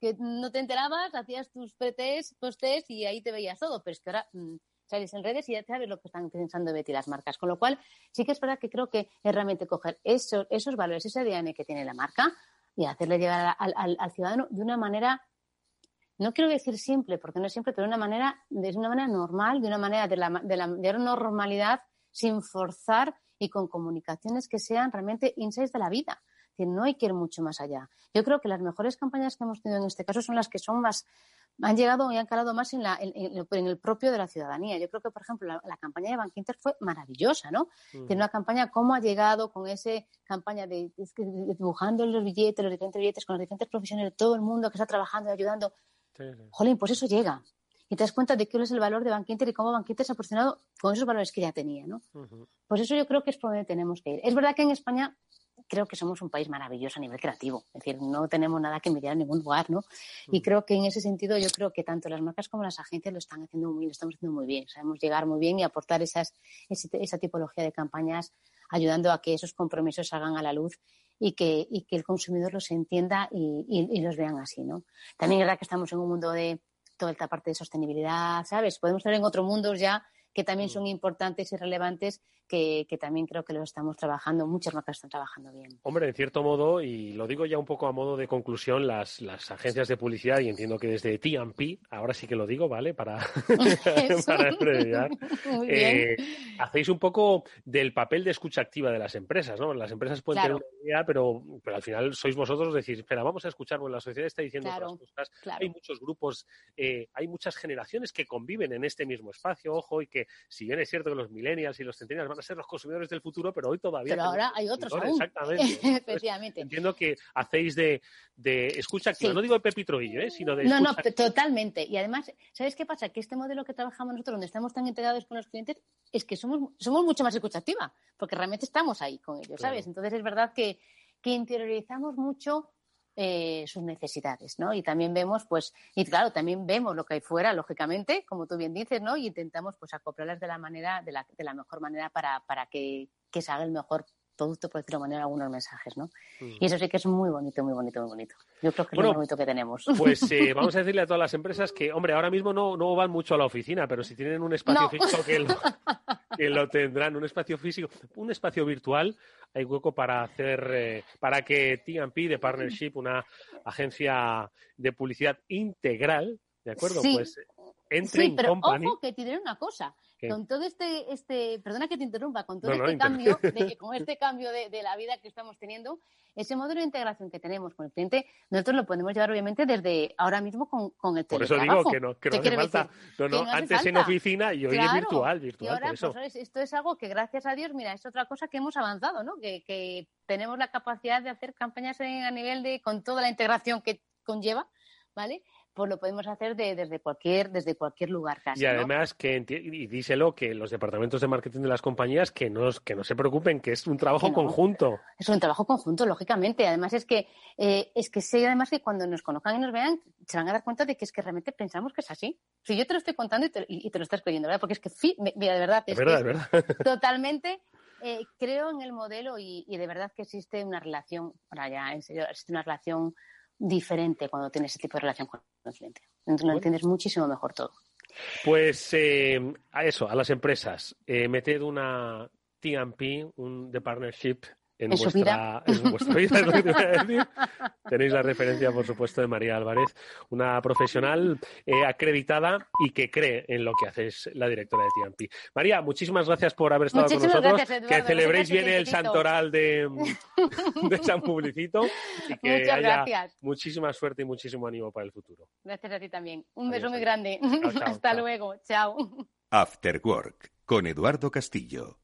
que, no te enterabas, hacías tus pre-test, post-test y ahí te veías todo, pero es que ahora mm, sales en redes y ya sabes lo que están pensando de ti las marcas. Con lo cual, sí que es verdad que creo que es realmente coger esos, esos valores, ese ADN que tiene la marca y hacerle llegar al, al, ciudadano de una manera no quiero decir simple, porque no es simple, pero de una manera, de una manera normal, de una manera de la, de la, de la normalidad, sin forzar y con comunicaciones que sean realmente insights de la vida que no hay que ir mucho más allá. Yo creo que las mejores campañas que hemos tenido en este caso son las que son más han llegado y han calado más en, la, en, el propio de la ciudadanía. Yo creo que, por ejemplo, la, campaña de Bank Inter fue maravillosa, ¿no? Tiene una campaña, cómo ha llegado con esa campaña de, dibujando los billetes, los diferentes billetes, con los diferentes profesionales de todo el mundo que está trabajando y ayudando. Jolín, pues eso llega. Y te das cuenta de cuál es el valor de Bank Inter y cómo Bank Inter se ha proporcionado con esos valores que ya tenía, ¿no? Pues eso yo creo que es por donde tenemos que ir. Es verdad que en España creo que somos un país maravilloso a nivel creativo. Es decir, no tenemos nada que mirar en ningún lugar, ¿no? Y creo que en ese sentido yo creo que tanto las marcas como las agencias lo están haciendo muy bien, lo estamos haciendo muy bien. Sabemos llegar muy bien y aportar esas, esa tipología de campañas ayudando a que esos compromisos salgan a la luz y que, y que el consumidor los entienda y, y, los vean así, ¿no? También es verdad que estamos en un mundo de toda esta parte de sostenibilidad, ¿sabes? Podemos estar en otro mundo ya que también mm. son importantes y relevantes, que, también creo que lo estamos trabajando, muchas marcas están trabajando bien. Hombre, en cierto modo, y lo digo ya un poco a modo de conclusión, las, las agencias de publicidad, y entiendo que desde TMP, ahora sí que lo digo, ¿vale? Para, para eh, hacéis un poco del papel de escucha activa de las empresas, ¿no? Las empresas pueden tener una idea, pero, pero al final sois vosotros decir, espera, vamos a escuchar, bueno, la sociedad está diciendo otras cosas, hay muchos grupos, eh, hay muchas generaciones que conviven en este mismo espacio, ojo, y que si bien es cierto que los millennials y los centennials van a ser los consumidores del futuro, pero hoy todavía. Pero ahora hay otros aún. Exactamente. Efectivamente. Entiendo que hacéis de, de escucha activa, no digo de Pepitro ¿eh? sino de. No, no, totalmente. Y además, ¿sabes qué pasa? Que este modelo que trabajamos nosotros, donde estamos tan integrados con los clientes, es que somos, somos mucho más escucha activa, porque realmente estamos ahí con ellos, ¿sabes? Entonces es verdad que, que interiorizamos mucho eh, sus necesidades, ¿no? Y también vemos, pues, y claro, también vemos lo que hay fuera, lógicamente, como tú bien dices, ¿no? Y intentamos, pues, acoplarlas de la manera, de la, de la mejor manera para, para que, que se haga el mejor producto, por decirlo de manera, algunos mensajes, ¿no? Mm. Y eso sí que es muy bonito, muy bonito, muy bonito. Yo creo que es lo bonito que tenemos. Pues eh, vamos a decirle a todas las empresas que, hombre, ahora mismo no, no van mucho a la oficina, pero si tienen un espacio físico que lo, que lo, tendrán, un espacio físico, un espacio virtual, hay hueco para hacer, eh, para que TMP de Partnership, una agencia de publicidad integral, ¿de acuerdo? Pues entre sí, pero ojo que te diré una cosa con todo este, este, perdona que te interrumpa, con todo este cambio, de, con este cambio de, de, la vida que estamos teniendo, ese modelo de integración que tenemos con el cliente, nosotros lo podemos llevar obviamente desde ahora mismo con, con el Por eso digo que no, que no hace falta. No, no, antes en oficina y hoy es virtual, virtual. Y ahora, Pues, esto es algo que gracias a Dios, mira, es otra cosa que hemos avanzado, ¿no? Que, que tenemos la capacidad de hacer campañas a nivel de, con toda la integración que conlleva, ¿vale? Pues lo podemos hacer desde cualquier desde cualquier lugar casi. Y además que y díselo que los departamentos de marketing de las compañías que no que no se preocupen que es un trabajo conjunto. Es un trabajo conjunto, lógicamente. Además es que eh, es que sé además que cuando nos conozcan y nos vean se van a dar cuenta de que es que realmente pensamos que es así. Si yo te lo estoy contando y te, lo estás creyendo, ¿verdad? Porque es que mira de verdad es, verdad, es verdad. totalmente eh, creo en el modelo y, y, de verdad que existe una relación, ahora ya en serio, existe una relación diferente cuando tienes ese tipo de relación con el cliente. Entonces lo entiendes muchísimo mejor todo. Pues eh, a eso, a las empresas, eh, meted una TMP, un de partnership en, vuestra, vida. Tenéis la referencia, por supuesto, de María Álvarez, una profesional eh, acreditada y que cree en lo que hace la directora de TMP. María, muchísimas gracias por haber estado con nosotros. que celebréis bien el santoral de, de, San Publicito y que haya muchísima suerte y muchísimo ánimo para el futuro. Gracias a ti también. Un beso muy grande. Hasta luego. Chao. After Work con Eduardo Castillo.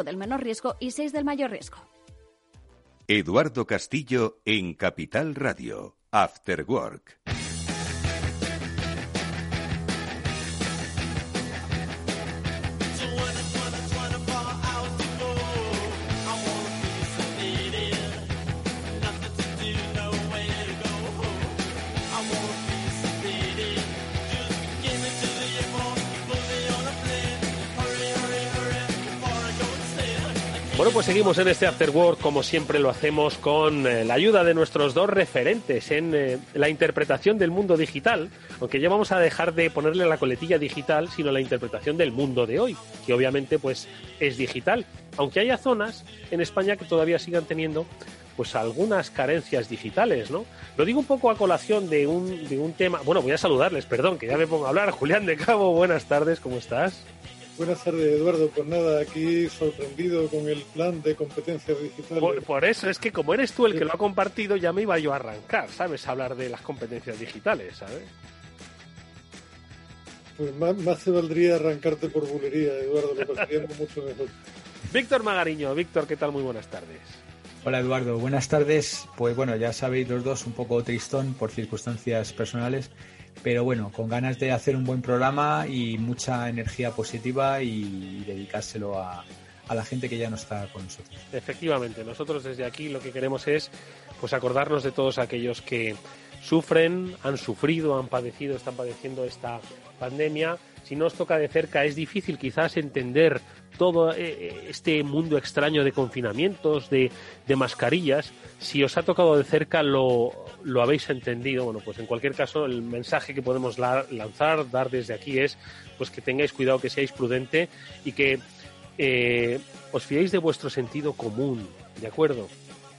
del menor riesgo y 6 del mayor riesgo. Eduardo Castillo en Capital Radio, After Work. Bueno, pues seguimos en este After Work, como siempre lo hacemos, con eh, la ayuda de nuestros dos referentes en eh, la interpretación del mundo digital, aunque ya vamos a dejar de ponerle la coletilla digital, sino la interpretación del mundo de hoy, que obviamente pues es digital, aunque haya zonas en España que todavía sigan teniendo pues algunas carencias digitales, ¿no? Lo digo un poco a colación de un, de un tema, bueno, voy a saludarles, perdón, que ya me pongo a hablar. Julián de Cabo, buenas tardes, ¿cómo estás? Buenas tardes, Eduardo. Pues nada, aquí sorprendido con el plan de competencias digitales. Por, eso, es que como eres tú el que lo ha compartido, ya me iba yo a arrancar, ¿sabes? A hablar de las competencias digitales, ¿sabes? Pues más, más se valdría arrancarte por bulería, Eduardo, lo pasaríamos mucho mejor. Víctor Magariño, Víctor, ¿qué tal? Muy buenas tardes. Hola Eduardo, buenas tardes. Pues bueno, ya sabéis los dos un poco tristón por circunstancias personales, pero bueno, con ganas de hacer un buen programa y mucha energía positiva y dedicárselo a, la gente que ya no está con nosotros. Efectivamente, nosotros desde aquí lo que queremos es pues acordarnos de todos aquellos que sufren, han sufrido, han padecido, están padeciendo esta pandemia. Si no os toca de cerca es difícil quizás entender todo eh, este mundo extraño de confinamientos, de, de mascarillas, si os ha tocado de cerca lo, lo, habéis entendido. Bueno, pues en cualquier caso el mensaje que podemos lanzar, dar desde aquí es pues que tengáis cuidado, que seáis prudente y que eh, os fiéis de vuestro sentido común, ¿de acuerdo?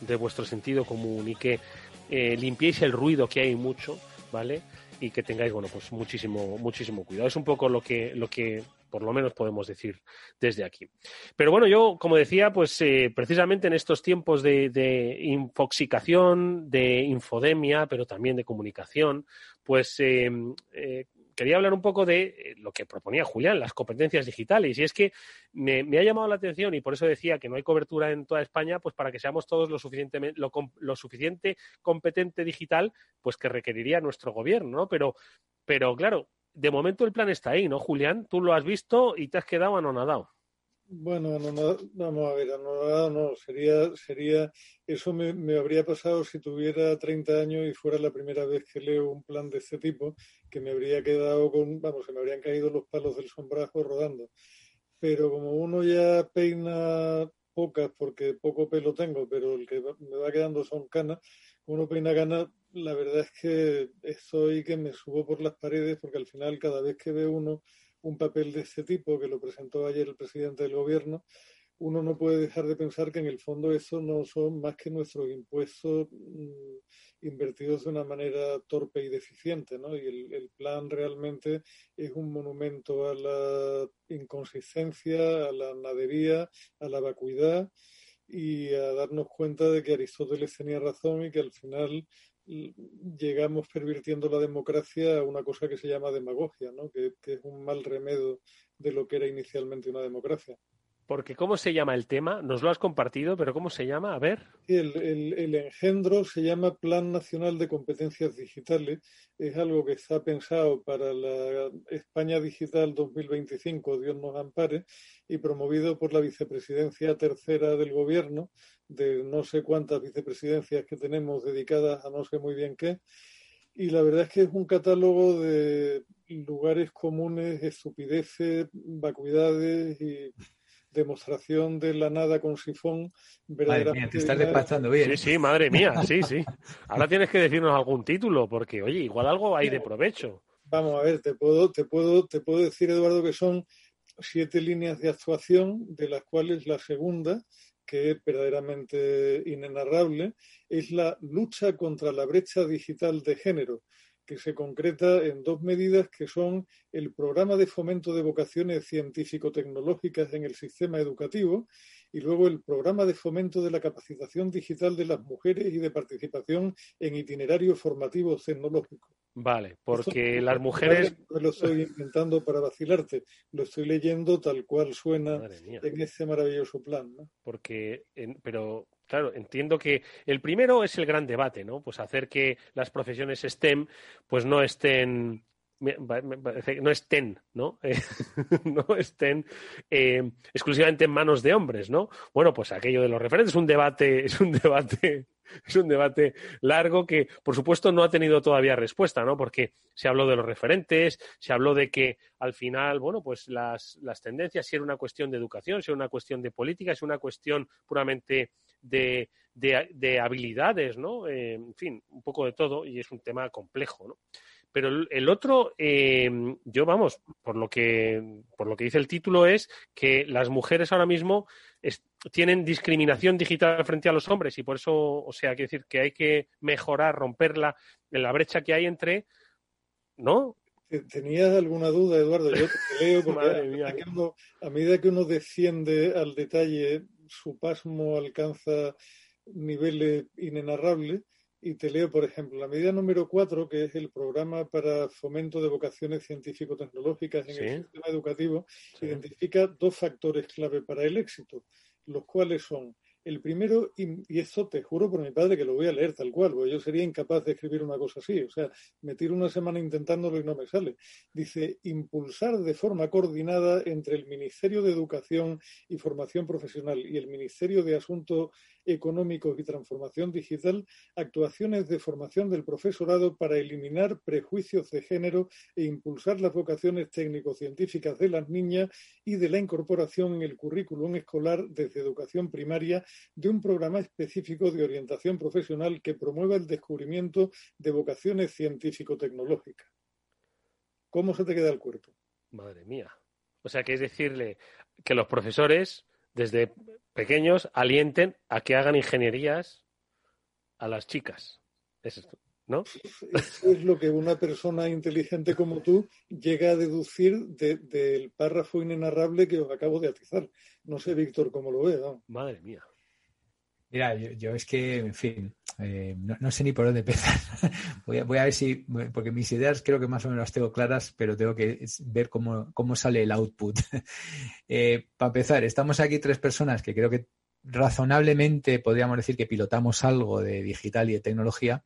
De vuestro sentido común y que eh, limpiéis el ruido que hay mucho, ¿vale? Y que tengáis, bueno, pues muchísimo, muchísimo cuidado. Es un poco lo que, lo que por lo menos podemos decir desde aquí. Pero bueno, yo, como decía, pues eh, precisamente en estos tiempos de, infoxicación, de infodemia, pero también de comunicación, pues eh, eh, quería hablar un poco de lo que proponía Julián, las competencias digitales. Y es que me, ha llamado la atención y por eso decía que no hay cobertura en toda España, pues para que seamos todos lo, suficientemente, lo, lo suficiente competente digital, pues que requeriría nuestro gobierno, ¿no? Pero, pero claro, de momento el plan está ahí, ¿no, Julián? Tú lo has visto y te has quedado anonadado. Bueno, vamos a ver, anonadado no, sería, sería, eso me, habría pasado si tuviera 30 años y fuera la primera vez que leo un plan de este tipo, que me habría quedado con, vamos, se me habrían caído los palos del sombrajo rodando. Pero como uno ya peina pocas porque poco pelo tengo, pero el que me va quedando son canas, uno peina canas la verdad es que estoy que me subo por las paredes porque al final cada vez que ve uno un papel de este tipo que lo presentó ayer el presidente del gobierno, uno no puede dejar de pensar que en el fondo eso no son más que nuestros impuestos mm, invertidos de una manera torpe y deficiente, ¿no? Y el, el, plan realmente es un monumento a la inconsistencia, a la nadería, a la vacuidad y a darnos cuenta de que Aristóteles tenía razón y que al final llegamos pervirtiendo la democracia a una cosa que se llama demagogia, ¿no? que, es un mal remedio de lo que era inicialmente una democracia. Porque ¿cómo se llama el tema? Nos lo has compartido, pero ¿cómo se llama? A ver. El, el, engendro se llama Plan Nacional de Competencias Digitales. Es algo que está pensado para la España Digital 2025, Dios nos ampare, y promovido por la vicepresidencia tercera del gobierno, de no sé cuántas vicepresidencias que tenemos dedicadas a no sé muy bien qué. Y la verdad es que es un catálogo de lugares comunes, estupideces, vacuidades y demostración de la nada con sifón verdaderamente. te estás despachando bien. Sí, sí, madre mía, sí, sí. Ahora tienes que decirnos algún título, porque, oye, igual algo hay de provecho. Vamos a ver, te puedo, te puedo, te puedo decir, Eduardo, que son siete líneas de actuación, de las cuales la segunda, que es verdaderamente inenarrable, es la lucha contra la brecha digital de género que se concreta en dos medidas que son el programa de fomento de vocaciones científico-tecnológicas en el sistema educativo y luego el programa de fomento de la capacitación digital de las mujeres y de participación en itinerarios formativos tecnológicos. Vale, porque las mujeres... No lo estoy intentando para vacilarte, lo estoy leyendo tal cual suena en ese maravilloso plan. ¿no? Porque, pero claro, entiendo que el primero es el gran debate, ¿no? Pues hacer que las profesiones STEM pues no estén no estén, ¿no? no estén eh, exclusivamente en manos de hombres, ¿no? Bueno, pues aquello de los referentes es un debate, es un debate, es un debate largo que, por supuesto, no ha tenido todavía respuesta, ¿no? Porque se habló de los referentes, se habló de que al final, bueno, pues las, las tendencias, si era una cuestión de educación, si era una cuestión de política, si era una cuestión puramente de, de, habilidades, ¿no? Eh, en fin, un poco de todo y es un tema complejo, ¿no? Pero el, otro, eh, yo vamos, por lo que por lo que dice el título es que las mujeres ahora mismo tienen discriminación digital frente a los hombres y por eso, o sea, quiere decir que hay que mejorar, romper la, la brecha que hay entre, ¿no? ¿Tenías alguna duda, Eduardo? Yo te leo porque a, medida que uno desciende al detalle su pasmo alcanza niveles inenarrables. Y te leo, por ejemplo, la medida número cuatro, que es el programa para fomento de vocaciones científico-tecnológicas en el sistema educativo, identifica dos factores clave para el éxito, los cuales son el primero, y, esto te juro por mi padre que lo voy a leer tal cual, porque yo sería incapaz de escribir una cosa así. O sea, me tiro una semana intentándolo y no me sale. Dice, impulsar de forma coordinada entre el Ministerio de Educación y Formación Profesional y el Ministerio de Asuntos Económicos y Transformación Digital actuaciones de formación del profesorado para eliminar prejuicios de género e impulsar las vocaciones técnico-científicas de las niñas y de la incorporación en el currículum escolar desde educación primaria de un programa específico de orientación profesional que promueva el descubrimiento de vocaciones científico-tecnológicas. ¿Cómo se te queda el cuerpo? Madre mía. O sea, que es decirle que los profesores, desde pequeños, alienten a que hagan ingenierías a las chicas. ¿No? Eso es lo que una persona inteligente como tú llega a deducir del párrafo inenarrable que os acabo de atizar. No sé, Víctor, cómo lo ve. Madre mía. Mira, yo, es que, en fin, eh, no, sé ni por dónde empezar. voy, a, ver si, porque mis ideas creo que más o menos las tengo claras, pero tengo que ver cómo, cómo sale el output. Eh, para empezar, estamos aquí tres personas que creo que razonablemente podríamos decir que pilotamos algo de digital y de tecnología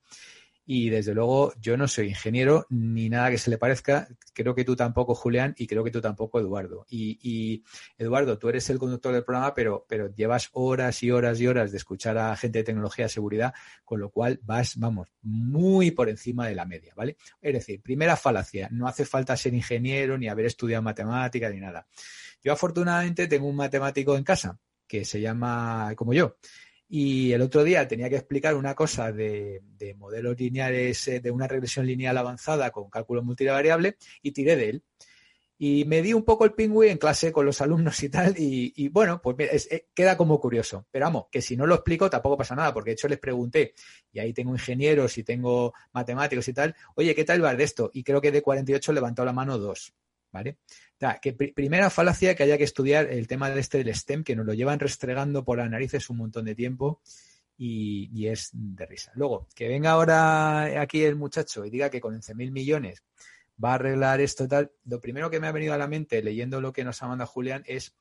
y desde luego yo no soy ingeniero ni nada que se le parezca. Creo que tú tampoco, Julián, y creo que tú tampoco, Eduardo. Y, Eduardo, tú eres el conductor del programa, pero, pero llevas horas y horas y horas de escuchar a gente de tecnología de seguridad, con lo cual vas, vamos, muy por encima de la media, ¿vale? Es decir, primera falacia, no hace falta ser ingeniero ni haber estudiado matemáticas ni nada. Yo afortunadamente tengo un matemático en casa que se llama como yo y el otro día tenía que explicar una cosa de, modelos lineales, eh, de una regresión lineal avanzada con cálculo multivariable y tiré de él. Y me di un poco el pingüí en clase con los alumnos y tal, y, bueno, pues eh, queda como curioso. Pero vamos, que si no lo explico tampoco pasa nada, porque de hecho les pregunté, y ahí tengo ingenieros y tengo matemáticos y tal, oye, ¿qué tal va de esto? Y creo que de 48 levantó la mano dos. ¿vale? Que primera falacia que haya que estudiar el tema de este del STEM, que nos lo llevan restregando por las narices un montón de tiempo y, es de risa. Luego, que venga ahora aquí el muchacho y diga que con 11.000 millones va a arreglar esto tal, lo primero que me ha venido a la mente leyendo lo que nos ha mandado Julián es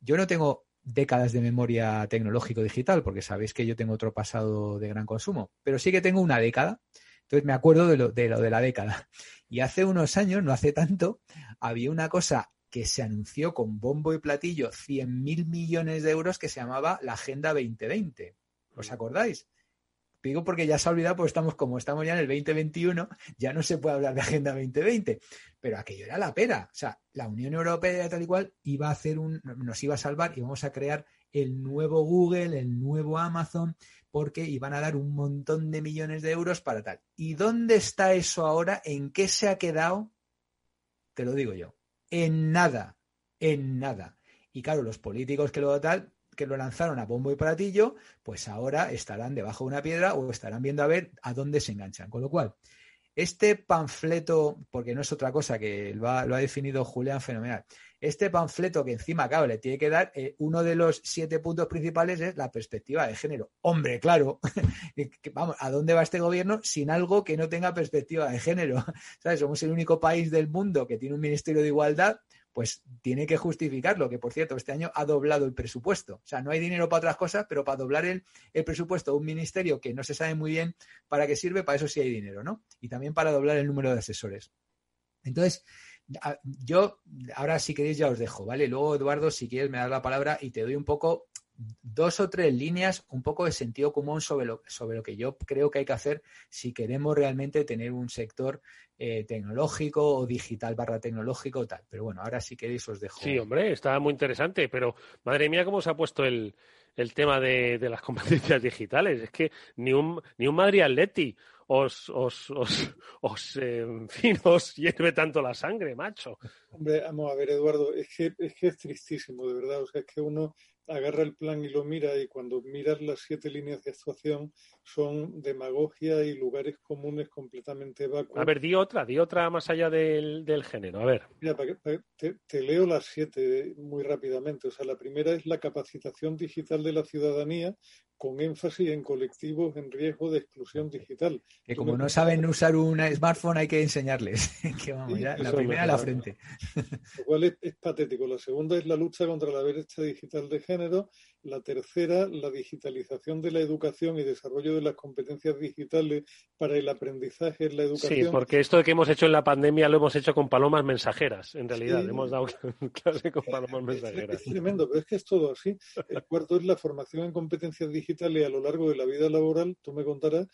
yo no tengo décadas de memoria tecnológico digital, porque sabéis que yo tengo otro pasado de gran consumo, pero sí que tengo una década. Entonces me acuerdo de lo de, lo de la década. Y hace unos años, no hace tanto, había una cosa que se anunció con bombo y platillo 100.000 millones de euros que se llamaba la Agenda 2020. ¿Os acordáis? Digo porque ya se ha olvidado, pues estamos como estamos ya en el 2021, ya no se puede hablar de Agenda 2020. Pero aquello era la pera. O sea, la Unión Europea tal y cual iba a hacer un, nos iba a salvar y vamos a crear el nuevo Google, el nuevo Amazon, porque iban a dar un montón de millones de euros para tal. ¿Y dónde está eso ahora? ¿En qué se ha quedado? Te lo digo yo en nada, en nada. Y claro, los políticos que lo tal, que lo lanzaron a bombo y platillo, pues ahora estarán debajo de una piedra o estarán viendo a ver a dónde se enganchan. Con lo cual, este panfleto, porque no es otra cosa que lo ha, definido Julián fenomenal, este panfleto que encima, claro, le tiene que dar, eh, uno de los siete puntos principales es la perspectiva de género. Hombre, claro, vamos, ¿a dónde va este gobierno sin algo que no tenga perspectiva de género? ¿Sabes? Somos el único país del mundo que tiene un ministerio de igualdad, pues tiene que justificarlo, que por cierto, este año ha doblado el presupuesto. O sea, no hay dinero para otras cosas, pero para doblar el, el presupuesto de un ministerio que no se sabe muy bien para qué sirve, para eso sí hay dinero, ¿no? Y también para doblar el número de asesores. Entonces, yo, ahora si queréis ya os dejo, ¿vale? Luego, Eduardo, si quieres me das la palabra y te doy un poco dos o tres líneas, un poco de sentido común sobre lo, sobre lo que yo creo que hay que hacer si queremos realmente tener un sector eh, tecnológico o digital barra tecnológico o tal. Pero bueno, ahora si queréis os dejo. Sí, hombre, está muy interesante, pero madre mía, cómo se ha puesto el, el tema de, de, las competencias digitales. Es que ni un, ni un Madrid Atleti os, os, os, os eh, en fin, os hierve tanto la sangre, macho. Hombre, vamos a ver, Eduardo, es que, es que es tristísimo, de verdad. O sea, es que uno agarra el plan y lo mira y cuando miras las siete líneas de actuación son demagogia y lugares comunes completamente vacuos. A ver, di otra, di otra más allá del, del género. A ver. Mira, te, te, leo las siete muy rápidamente. O sea, la primera es la capacitación digital de la ciudadanía con énfasis en colectivos en riesgo de exclusión digital. Que como no saben usar un smartphone hay que enseñarles. que vamos, ya, la primera a la frente. Lo cual es, es, patético. La segunda es la lucha contra la brecha digital de género. La tercera, la digitalización de la educación y desarrollo de las competencias digitales para el aprendizaje en la educación. Sí, porque esto que hemos hecho en la pandemia lo hemos hecho con palomas mensajeras, en realidad. Hemos dado clase con palomas mensajeras. Es, tremendo, pero es que es todo así. El cuarto es la formación en competencias digitales a lo largo de la vida laboral. Tú me contarás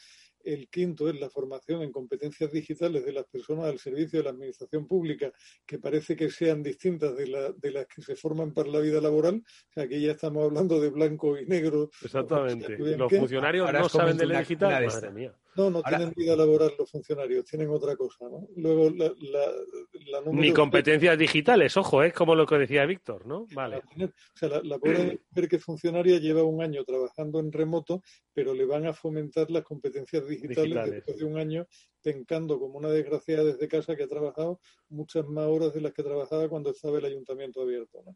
el quinto es la formación en competencias digitales de las personas al servicio de la administración pública, que parece que sean distintas de, la, de las que se forman para la vida laboral. O sea, aquí ya estamos hablando de blanco y negro. Exactamente. Los funcionarios no saben de la digital. Madre mía. No, no tienen vida laboral los funcionarios, tienen otra cosa, ¿no? Luego, la, la, Ni competencias digitales, ojo, es como lo que decía Víctor, ¿no? Vale. O sea, la, pobre mujer que funcionaria lleva un año trabajando en remoto, pero le van a fomentar las competencias digitales, después de un año pencando como una desgraciada desde casa que ha trabajado muchas más horas de las que trabajaba cuando estaba el ayuntamiento abierto, ¿no?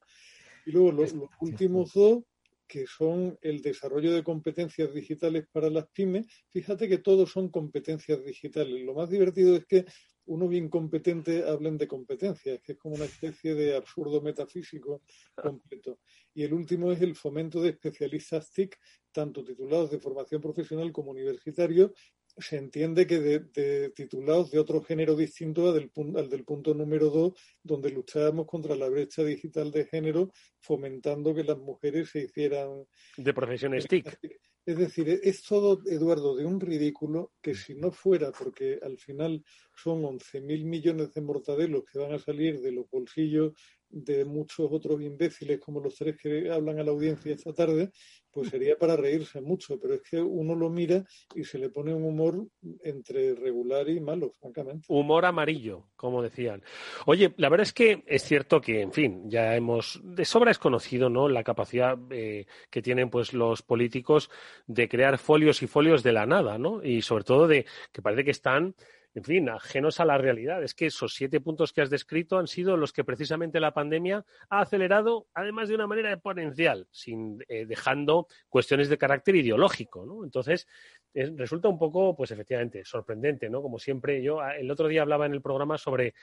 Y luego los, los últimos dos que son el desarrollo de competencias digitales para las pymes. Fíjate que todos son competencias digitales. Lo más divertido es que uno bien competente hablen de competencias, que es como una especie de absurdo metafísico completo. Y el último es el fomento de especialistas TIC, tanto titulados de formación profesional como universitarios, se entiende que de, titulados de otro género distinto al del, al del punto número dos, donde luchábamos contra la brecha digital de género, fomentando que las mujeres se hicieran... De profesiones TIC. Es decir, es todo, Eduardo, de un ridículo que si no fuera, porque al final son 11.000 millones de mortadelos que van a salir de los bolsillos de muchos otros imbéciles como los tres que hablan a la audiencia esta tarde, pues sería para reírse mucho, pero es que uno lo mira y se le pone un humor entre regular y malo, francamente. Humor amarillo, como decían. Oye, la verdad es que es cierto que, en fin, ya hemos, de sobra es conocido, ¿no? La capacidad eh, que tienen, pues, los políticos de crear folios y folios de la nada, ¿no? Y sobre todo de que parece que están en fin, ajenos a la realidad. Es que esos siete puntos que has descrito han sido los que precisamente la pandemia ha acelerado, además de una manera exponencial, sin eh, dejando cuestiones de carácter ideológico. Entonces, resulta un poco, pues efectivamente, sorprendente, ¿no? Como siempre, yo el otro día hablaba en el programa sobre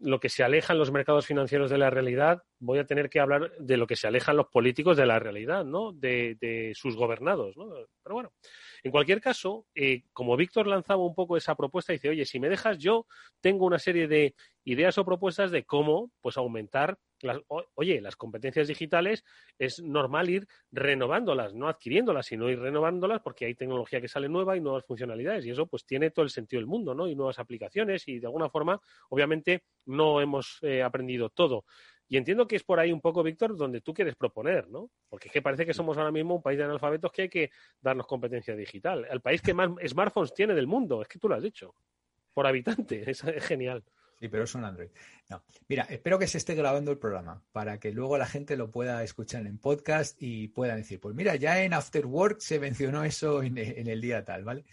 lo que se alejan los mercados financieros de la realidad voy a tener que hablar de lo que se alejan los políticos de la realidad, ¿no? De, de sus gobernados, ¿no? Pero bueno, en cualquier caso, eh, como Víctor lanzaba un poco esa propuesta, dice, oye, si me dejas, yo tengo una serie de ideas o propuestas de cómo, pues, aumentar las, oye, las competencias digitales es normal ir renovándolas, no adquiriéndolas, sino ir renovándolas porque hay tecnología que sale nueva y nuevas funcionalidades y eso pues tiene todo el sentido del mundo, ¿no? Y nuevas aplicaciones y de alguna forma, obviamente, no hemos eh, aprendido todo. Y entiendo que es por ahí un poco, Víctor, donde tú quieres proponer, ¿no? Porque es que parece que somos ahora mismo un país de analfabetos que hay que darnos competencia digital. El país que más smartphones tiene del mundo, es que tú lo has dicho, por habitante, es, genial. Sí, pero son Android. No. Mira, espero que se esté grabando el programa para que luego la gente lo pueda escuchar en podcast y puedan decir, pues mira, ya en After Work se mencionó eso en, el día tal, ¿vale?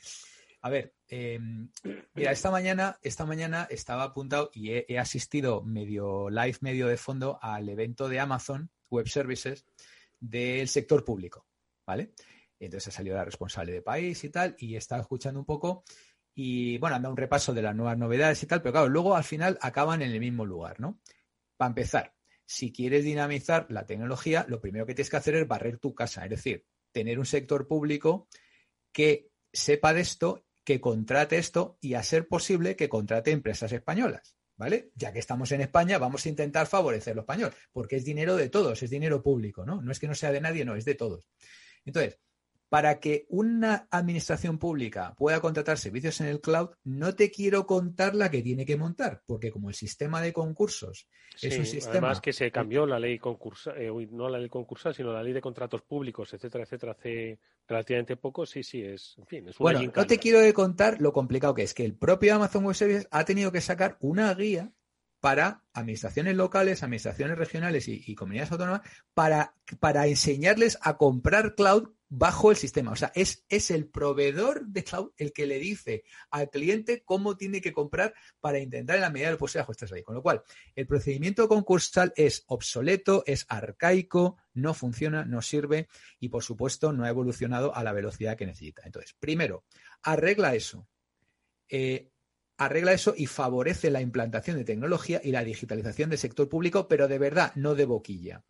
A ver, em, mira, esta mañana, esta mañana estaba apuntado y he, asistido medio live, medio de fondo al evento de Amazon Web Services del sector público, ¿vale? Entonces ha salido la responsable de país y tal, y estaba escuchando un poco y bueno, anda un repaso de las nuevas novedades y tal, pero claro, luego al final acaban en el mismo lugar, ¿no? Para empezar, si quieres dinamizar la tecnología, lo primero que tienes que hacer es barrer tu casa, es decir, tener un sector público que sepa de esto que contrate esto y a ser posible que contrate empresas españolas. ¿Vale? Ya que estamos en España, vamos a intentar favorecer lo español, porque es dinero de todos, es dinero público, ¿no? No es que no sea de nadie, no, es de todos. Entonces, para que una administración pública pueda contratar servicios en el cloud, no te quiero contar la que tiene que montar, porque como el sistema de concursos es un sistema. Además que se cambió la ley concursal, eh, no la ley concursal, sino la ley de contratos públicos, etcétera, etcétera, hace relativamente poco. Sí, sí, es, en fin, es una Bueno, no te quiero contar lo complicado que es, que el propio Amazon Web Services ha tenido que sacar una guía para administraciones locales, administraciones regionales y, comunidades autónomas para, para enseñarles a comprar cloud bajo el sistema. O sea, es, es el proveedor de cloud el que le dice al cliente cómo tiene que comprar para intentar en la medida de lo posible ajustarse ahí. Con lo cual, el procedimiento concursal es obsoleto, es arcaico, no funciona, no sirve y, por supuesto, no ha evolucionado a la velocidad que necesita. Entonces, primero, arregla eso. Eh, arregla eso y favorece la implantación de tecnología y la digitalización del sector público, pero de verdad, no de boquilla.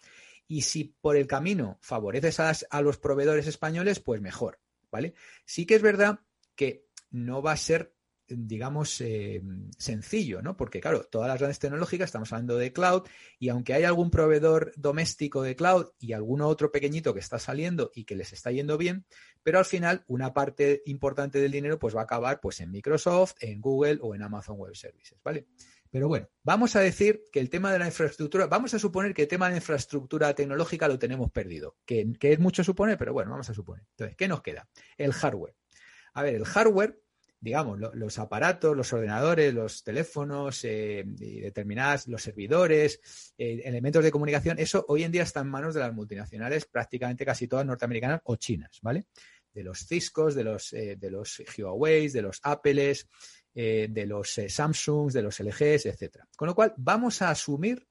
Y si por el camino favoreces a, los proveedores españoles, pues mejor, ¿vale? Sí que es verdad que no va a ser digamos, eh, sencillo, ¿no? Porque, claro, todas las grandes tecnológicas, estamos hablando de cloud, y aunque hay algún proveedor doméstico de cloud y alguno otro pequeñito que está saliendo y que les está yendo bien, pero al final una parte importante del dinero pues va a acabar pues en Microsoft, en Google o en Amazon Web Services, ¿vale? Pero bueno, vamos a decir que el tema de la infraestructura, vamos a suponer que el tema de infraestructura tecnológica lo tenemos perdido, que, es mucho suponer, pero bueno, vamos a suponer. Entonces, ¿qué nos queda? El hardware. A ver, el hardware, digamos, los aparatos, los ordenadores, los teléfonos, eh, determinadas, los servidores, eh, elementos de comunicación, eso hoy en día está en manos de las multinacionales, prácticamente casi todas norteamericanas o chinas, ¿vale? De los Ciscos, de los, eh, de los Huawei, de los Apples, eh, de los Samsungs, de los LGs, etcétera. Con lo cual, vamos a asumir,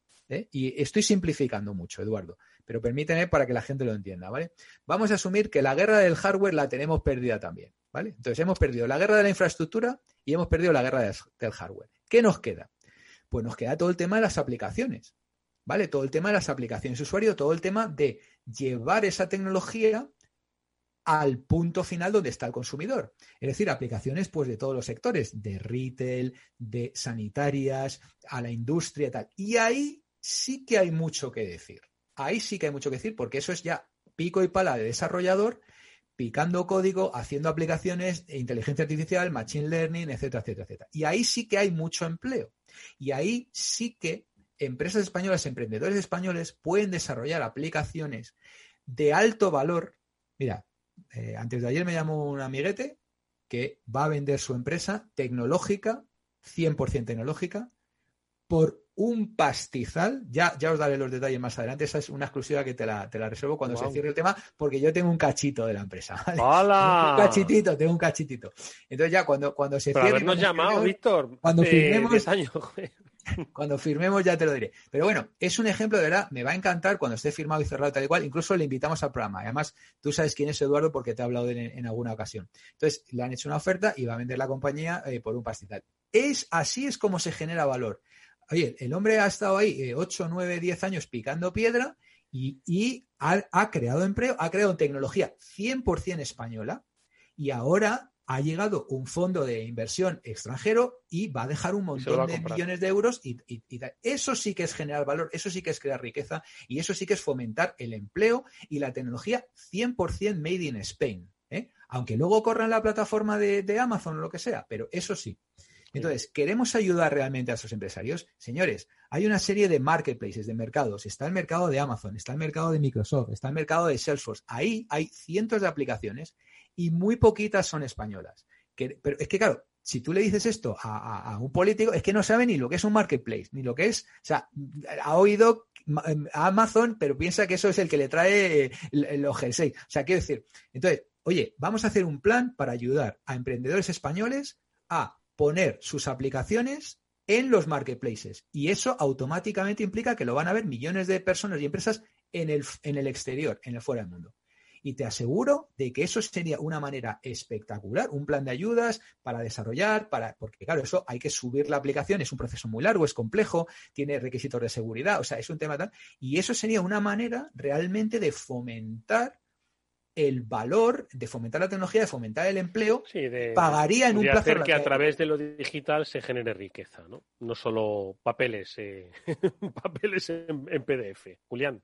y estoy simplificando mucho, Eduardo, pero permíteme para que la gente lo entienda, ¿vale? Vamos a asumir que la guerra del hardware la tenemos perdida también, ¿vale? Entonces, hemos perdido la guerra de la infraestructura y hemos perdido la guerra del hardware. ¿Qué nos queda? Pues nos queda todo el tema de las aplicaciones, ¿vale? Todo el tema de las aplicaciones usuario, todo el tema de llevar esa tecnología al punto final donde está el consumidor. Es decir, aplicaciones pues de todos los sectores, de retail, de sanitarias, a la industria tal. Y ahí sí que hay mucho que decir. Ahí sí que hay mucho que decir porque eso es ya pico y pala de desarrollador picando código, haciendo aplicaciones, inteligencia artificial, machine learning, etcétera, etcétera, etcétera. Y ahí sí que hay mucho empleo. Y ahí sí que empresas españolas, emprendedores españoles pueden desarrollar aplicaciones de alto valor. Mira, eh, antes de ayer me llamó un amiguete que va a vender su empresa tecnológica, 100% tecnológica, por un pastizal. Ya, ya os daré los detalles más adelante. Esa es una exclusiva que te la, reservo cuando se cierre el tema, porque yo tengo un cachito de la empresa. ¡Hola! un cachitito, tengo un cachitito. Entonces ya cuando, cuando se cierre. habernos llamado, Víctor. Cuando firmemos. Años, cuando firmemos ya te lo diré. Pero bueno, es un ejemplo de verdad, me va a encantar cuando esté firmado y cerrado tal y cual. Incluso le invitamos al programa. Además, tú sabes quién es Eduardo porque te ha hablado en, alguna ocasión. Entonces, le han hecho una oferta y va a vender la compañía eh, por un pastizal. Es así es como se genera valor. Oye, el hombre ha estado ahí 8, 9, 10 años picando piedra y, ha, creado empleo, ha creado tecnología 100% española y ahora ha llegado un fondo de inversión extranjero y va a dejar un montón de millones de euros y, eso sí que es generar valor, eso sí que es crear riqueza y eso sí que es fomentar el empleo y la tecnología 100% made in Spain. ¿eh? Aunque luego corran la plataforma de, de Amazon o lo que sea, pero eso sí. Entonces, ¿queremos ayudar realmente a esos empresarios? Señores, hay una serie de marketplaces, de mercados. Está el mercado de Amazon, está el mercado de Microsoft, está el mercado de Salesforce. Ahí hay cientos de aplicaciones y muy poquitas son españolas. pero es que, claro, si tú le dices esto a, un político, es que no sabe ni lo que es un marketplace, ni lo que es, o sea, ha oído em, Amazon, pero piensa que eso es el que le trae los G6. O sea, quiero decir, entonces, oye, vamos a hacer un plan para ayudar a emprendedores españoles a poner sus aplicaciones en los marketplaces. Y eso automáticamente implica que lo van a ver millones de personas y empresas en el, en el exterior, en el fuera del mundo. Y te aseguro de que eso sería una manera espectacular, un plan de ayudas para desarrollar, para, porque claro, eso hay que subir la aplicación, es un proceso muy largo, es complejo, tiene requisitos de seguridad, o sea, es un tema tal. Y eso sería una manera realmente de fomentar el valor de fomentar la tecnología, de fomentar el empleo, pagaría en un plazo. hacer que a través de lo digital se genere riqueza, ¿no? No solo papeles, eh, papeles en, PDF. Julián.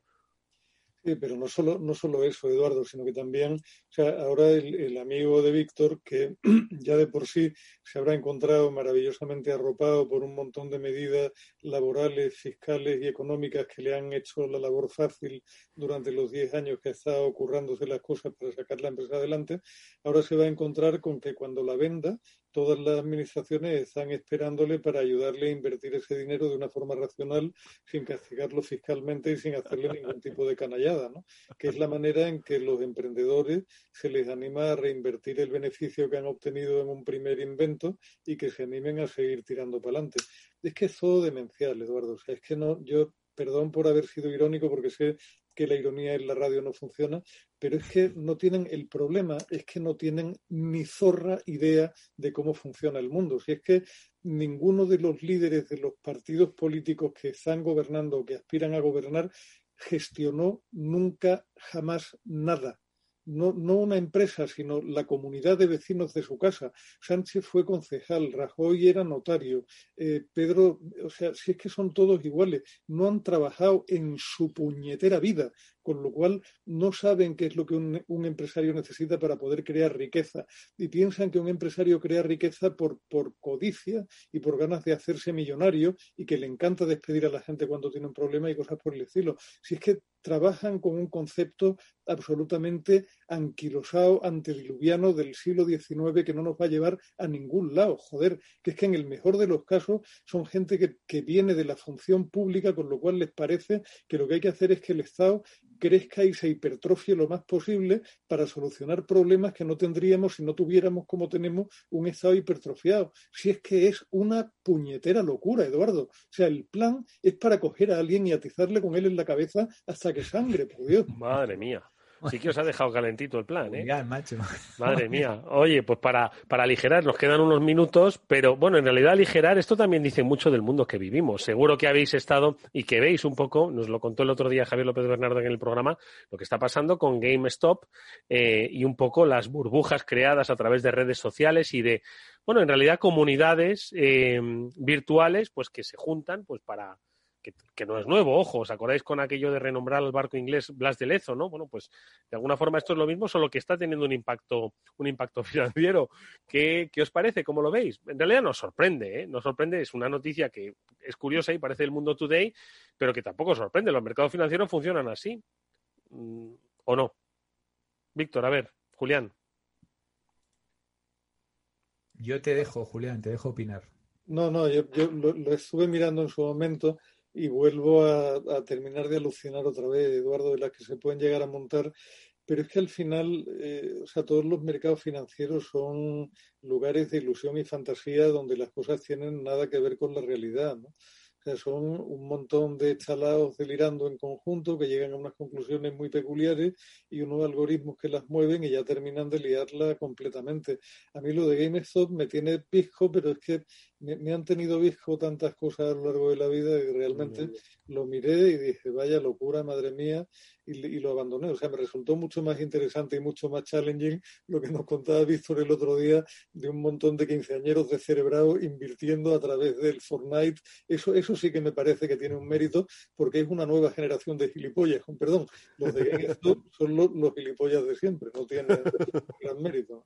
Sí, pero no solo, no solo eso, Eduardo, sino que también, o sea, ahora el, amigo de Víctor, que ya de por sí se habrá encontrado maravillosamente arropado por un montón de medidas laborales, fiscales y económicas que le han hecho la labor fácil durante los 10 años que ha estado currándose las cosas para sacar la empresa adelante, ahora se va a encontrar con que cuando la venda todas las administraciones están esperándole para ayudarle a invertir ese dinero de una forma racional, sin castigarlo fiscalmente y sin hacerle ningún tipo de canallada, ¿no? que es la manera en que los emprendedores se les anima a reinvertir el beneficio que han obtenido en un primer invento y que se animen a seguir tirando para adelante. Es que es todo demencial, Eduardo. O sea, es que no, yo perdón por haber sido irónico porque sé que la ironía en la radio no funciona, pero es que no tienen, el problema es que no tienen ni zorra idea de cómo funciona el mundo. Si es que ninguno de los líderes de los partidos políticos que están gobernando o que aspiran a gobernar gestionó nunca jamás nada no, no una empresa, sino la comunidad de vecinos de su casa. Sánchez fue concejal, Rajoy era notario, eh, Pedro, o sea, si es que son todos iguales, no han trabajado en su puñetera vida con lo cual no saben qué es lo que un, empresario necesita para poder crear riqueza y piensan que un empresario crea riqueza por, por codicia y por ganas de hacerse millonario y que le encanta despedir a la gente cuando tiene un problema y cosas por el estilo. Si es que trabajan con un concepto absolutamente anquilosado, antediluviano del siglo XIX que no nos va a llevar a ningún lado. Joder, que es que en el mejor de los casos son gente que, que viene de la función pública, con lo cual les parece que lo que hay que hacer es que el Estado crezca y se hipertrofie lo más posible para solucionar problemas que no tendríamos si no tuviéramos como tenemos un estado hipertrofiado. Si es que es una puñetera locura, Eduardo. O sea, el plan es para coger a alguien y atizarle con él en la cabeza hasta que sangre, por Dios. Madre mía. Sí que os ha dejado calentito el plan, ¿eh? macho. Madre mía. Oye, pues para, para aligerar nos quedan unos minutos, pero bueno, en realidad aligerar esto también dice mucho del mundo que vivimos. Seguro que habéis estado y que veis un poco, nos lo contó el otro día Javier López Bernardo en el programa, lo que está pasando con GameStop eh, y un poco las burbujas creadas a través de redes sociales y de, bueno, en realidad comunidades eh, virtuales, pues que se juntan, pues para que, no es nuevo, ojo, ¿os acordáis con aquello de renombrar al barco inglés Blas de Lezo, no? Bueno, pues de alguna forma esto es lo mismo, solo que está teniendo un impacto, un impacto financiero. ¿Qué, os parece? ¿Cómo lo veis? En realidad nos sorprende, ¿eh? Nos sorprende, es una noticia que es curiosa y parece el mundo today, pero que tampoco sorprende. Los mercados financieros funcionan así. ¿O no? Víctor, a ver, Julián. Yo te dejo, Julián, te dejo opinar. No, no, yo, lo, estuve mirando en su momento y vuelvo a, terminar de alucinar otra vez, Eduardo, de las que se pueden llegar a montar. Pero es que al final, eh, o sea, todos los mercados financieros son lugares de ilusión y fantasía donde las cosas tienen nada que ver con la realidad, ¿no? son un montón de chalados delirando en conjunto que llegan a unas conclusiones muy peculiares y unos algoritmos que las mueven y ya terminan de liarla completamente. A mí lo de GameStop me tiene pisco, pero es que me, han tenido visco tantas cosas a lo largo de la vida que realmente lo miré y dije, vaya locura, madre mía, y, lo abandoné. O sea, me resultó mucho más interesante y mucho más challenging lo que nos contaba Víctor el otro día de un montón de quinceañeros de cerebrado invirtiendo a través del Fortnite. Eso, eso sí que me parece que tiene un mérito porque es una nueva generación de gilipollas. Perdón, los de GameStop son los, los, gilipollas de siempre, no tienen gran mérito.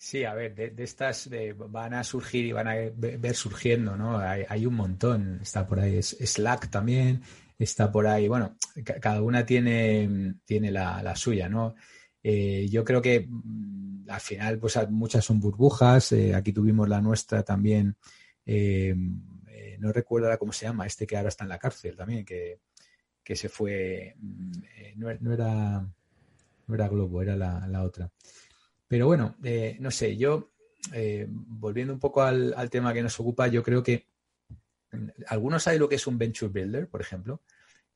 Sí, a ver, de, estas van a surgir y van a ver surgiendo, ¿no? Hay, un montón. Está por ahí Slack también, está por ahí. Bueno, cada una tiene, tiene la, suya, ¿no? Eh, yo creo que mm, al final, pues muchas son burbujas. Eh, aquí tuvimos la nuestra también. Eh, no recuerdo cómo se llama, este que ahora está en la cárcel también, que, se fue. Mm, no, era, no era Globo, era la otra. Pero bueno, eh, no sé, yo, eh, volviendo un poco al, tema que nos ocupa, yo creo que mm, algunos saben lo que es un venture builder, por ejemplo.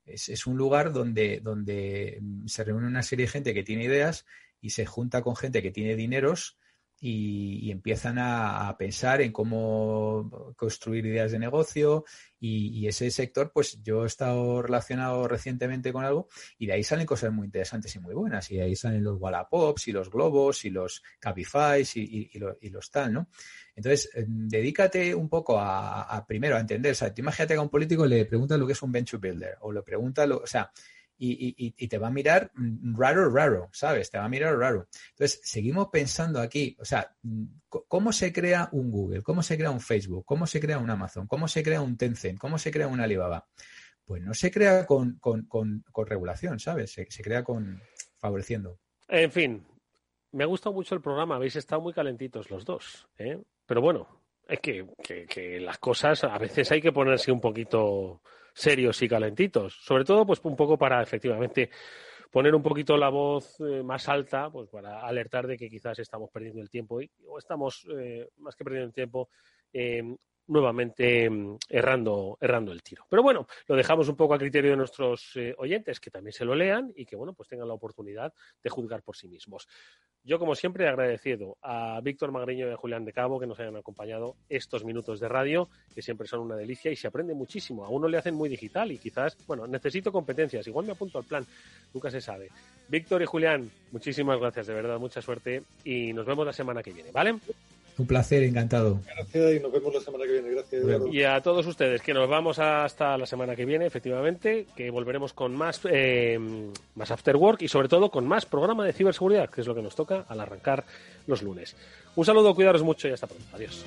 Es, un lugar donde, donde mm, se reúne una serie de gente que tiene ideas y se junta con gente que tiene dineros y, empiezan a, pensar en cómo construir ideas de negocio y, ese sector, pues yo he estado relacionado recientemente con algo y de ahí salen cosas muy interesantes y muy buenas y de ahí salen los Wallapops y los Globos y los Cabify y, y, los tal, ¿no? Entonces, eh, dedícate un poco a, primero a entender, o sea, imagínate que a un político le pregunta lo que es un venture builder o le pregunta, lo, o sea, y, te va a mirar raro, raro, ¿sabes? Te va a mirar raro. Entonces, seguimos pensando aquí, o sea, ¿cómo se crea un Google? ¿Cómo se crea un Facebook? ¿Cómo se crea un Amazon? ¿Cómo se crea un Tencent? ¿Cómo se crea un Alibaba? Pues no se crea con, regulación, ¿sabes? Se, crea con favoreciendo. En fin, me ha gustado mucho el programa, habéis estado muy calentitos los dos, ¿eh? Pero bueno, es que, que las cosas a veces hay que ponerse un poquito serios y calentitos. Sobre todo, pues un poco para efectivamente poner un poquito la voz eh, más alta, pues para alertar de que quizás estamos perdiendo el tiempo y, o estamos eh, más que perdiendo el tiempo, eh, nuevamente mm, errando, errando el tiro. Pero bueno, lo dejamos un poco a criterio de nuestros eh, oyentes, que también se lo lean y que bueno, pues tengan la oportunidad de juzgar por sí mismos. Yo, como siempre, agradecido a Víctor Magriño y a Julián de Cabo que nos hayan acompañado estos minutos de radio, que siempre son una delicia y se aprende muchísimo. A uno le hacen muy digital y quizás, bueno, necesito competencias, igual me apunto al plan, nunca se sabe. Víctor y Julián, muchísimas gracias, de verdad, mucha suerte y nos vemos la semana que viene, ¿vale? Un placer, encantado. Gracias y nos vemos la semana que viene. Gracias. Y a todos ustedes, que nos vamos hasta la semana que viene, efectivamente, que volveremos con más, eh, más After Work y sobre todo con más programa de ciberseguridad, que es lo que nos toca al arrancar los lunes. Un saludo, cuidaros mucho y hasta pronto. Adiós.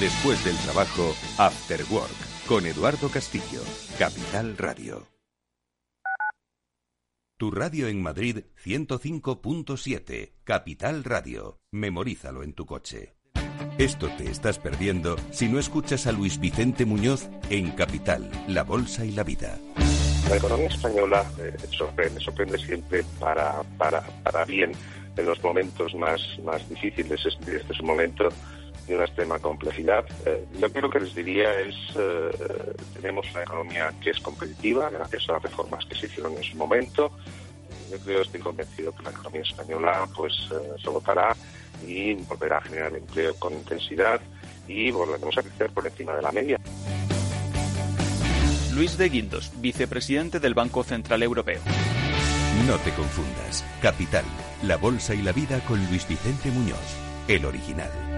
Después del trabajo, After Work, con Eduardo Castillo, Capital Radio. Tu radio en Madrid 105.7, Capital Radio. Memorízalo en tu coche. Esto te estás perdiendo si no escuchas a Luis Vicente Muñoz en Capital, La Bolsa y la Vida. La economía española eh, sorprende, sorprende siempre para, para, para bien en los momentos más, más difíciles. Este, este es un momento de una extrema complejidad. Eh, yo creo que les diría es, eh, tenemos una economía que es competitiva gracias a las reformas que se hicieron en su momento. yo creo, estoy convencido que la economía española pues eh, se votará y volverá a generar empleo con intensidad y volveremos a crecer por encima de la media. Luis de Guindos, vicepresidente del Banco Central Europeo. No te confundas. Capital, la bolsa y la vida con Luis Vicente Muñoz, el original.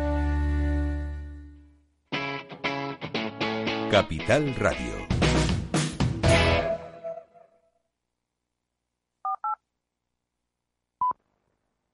Capital Radio.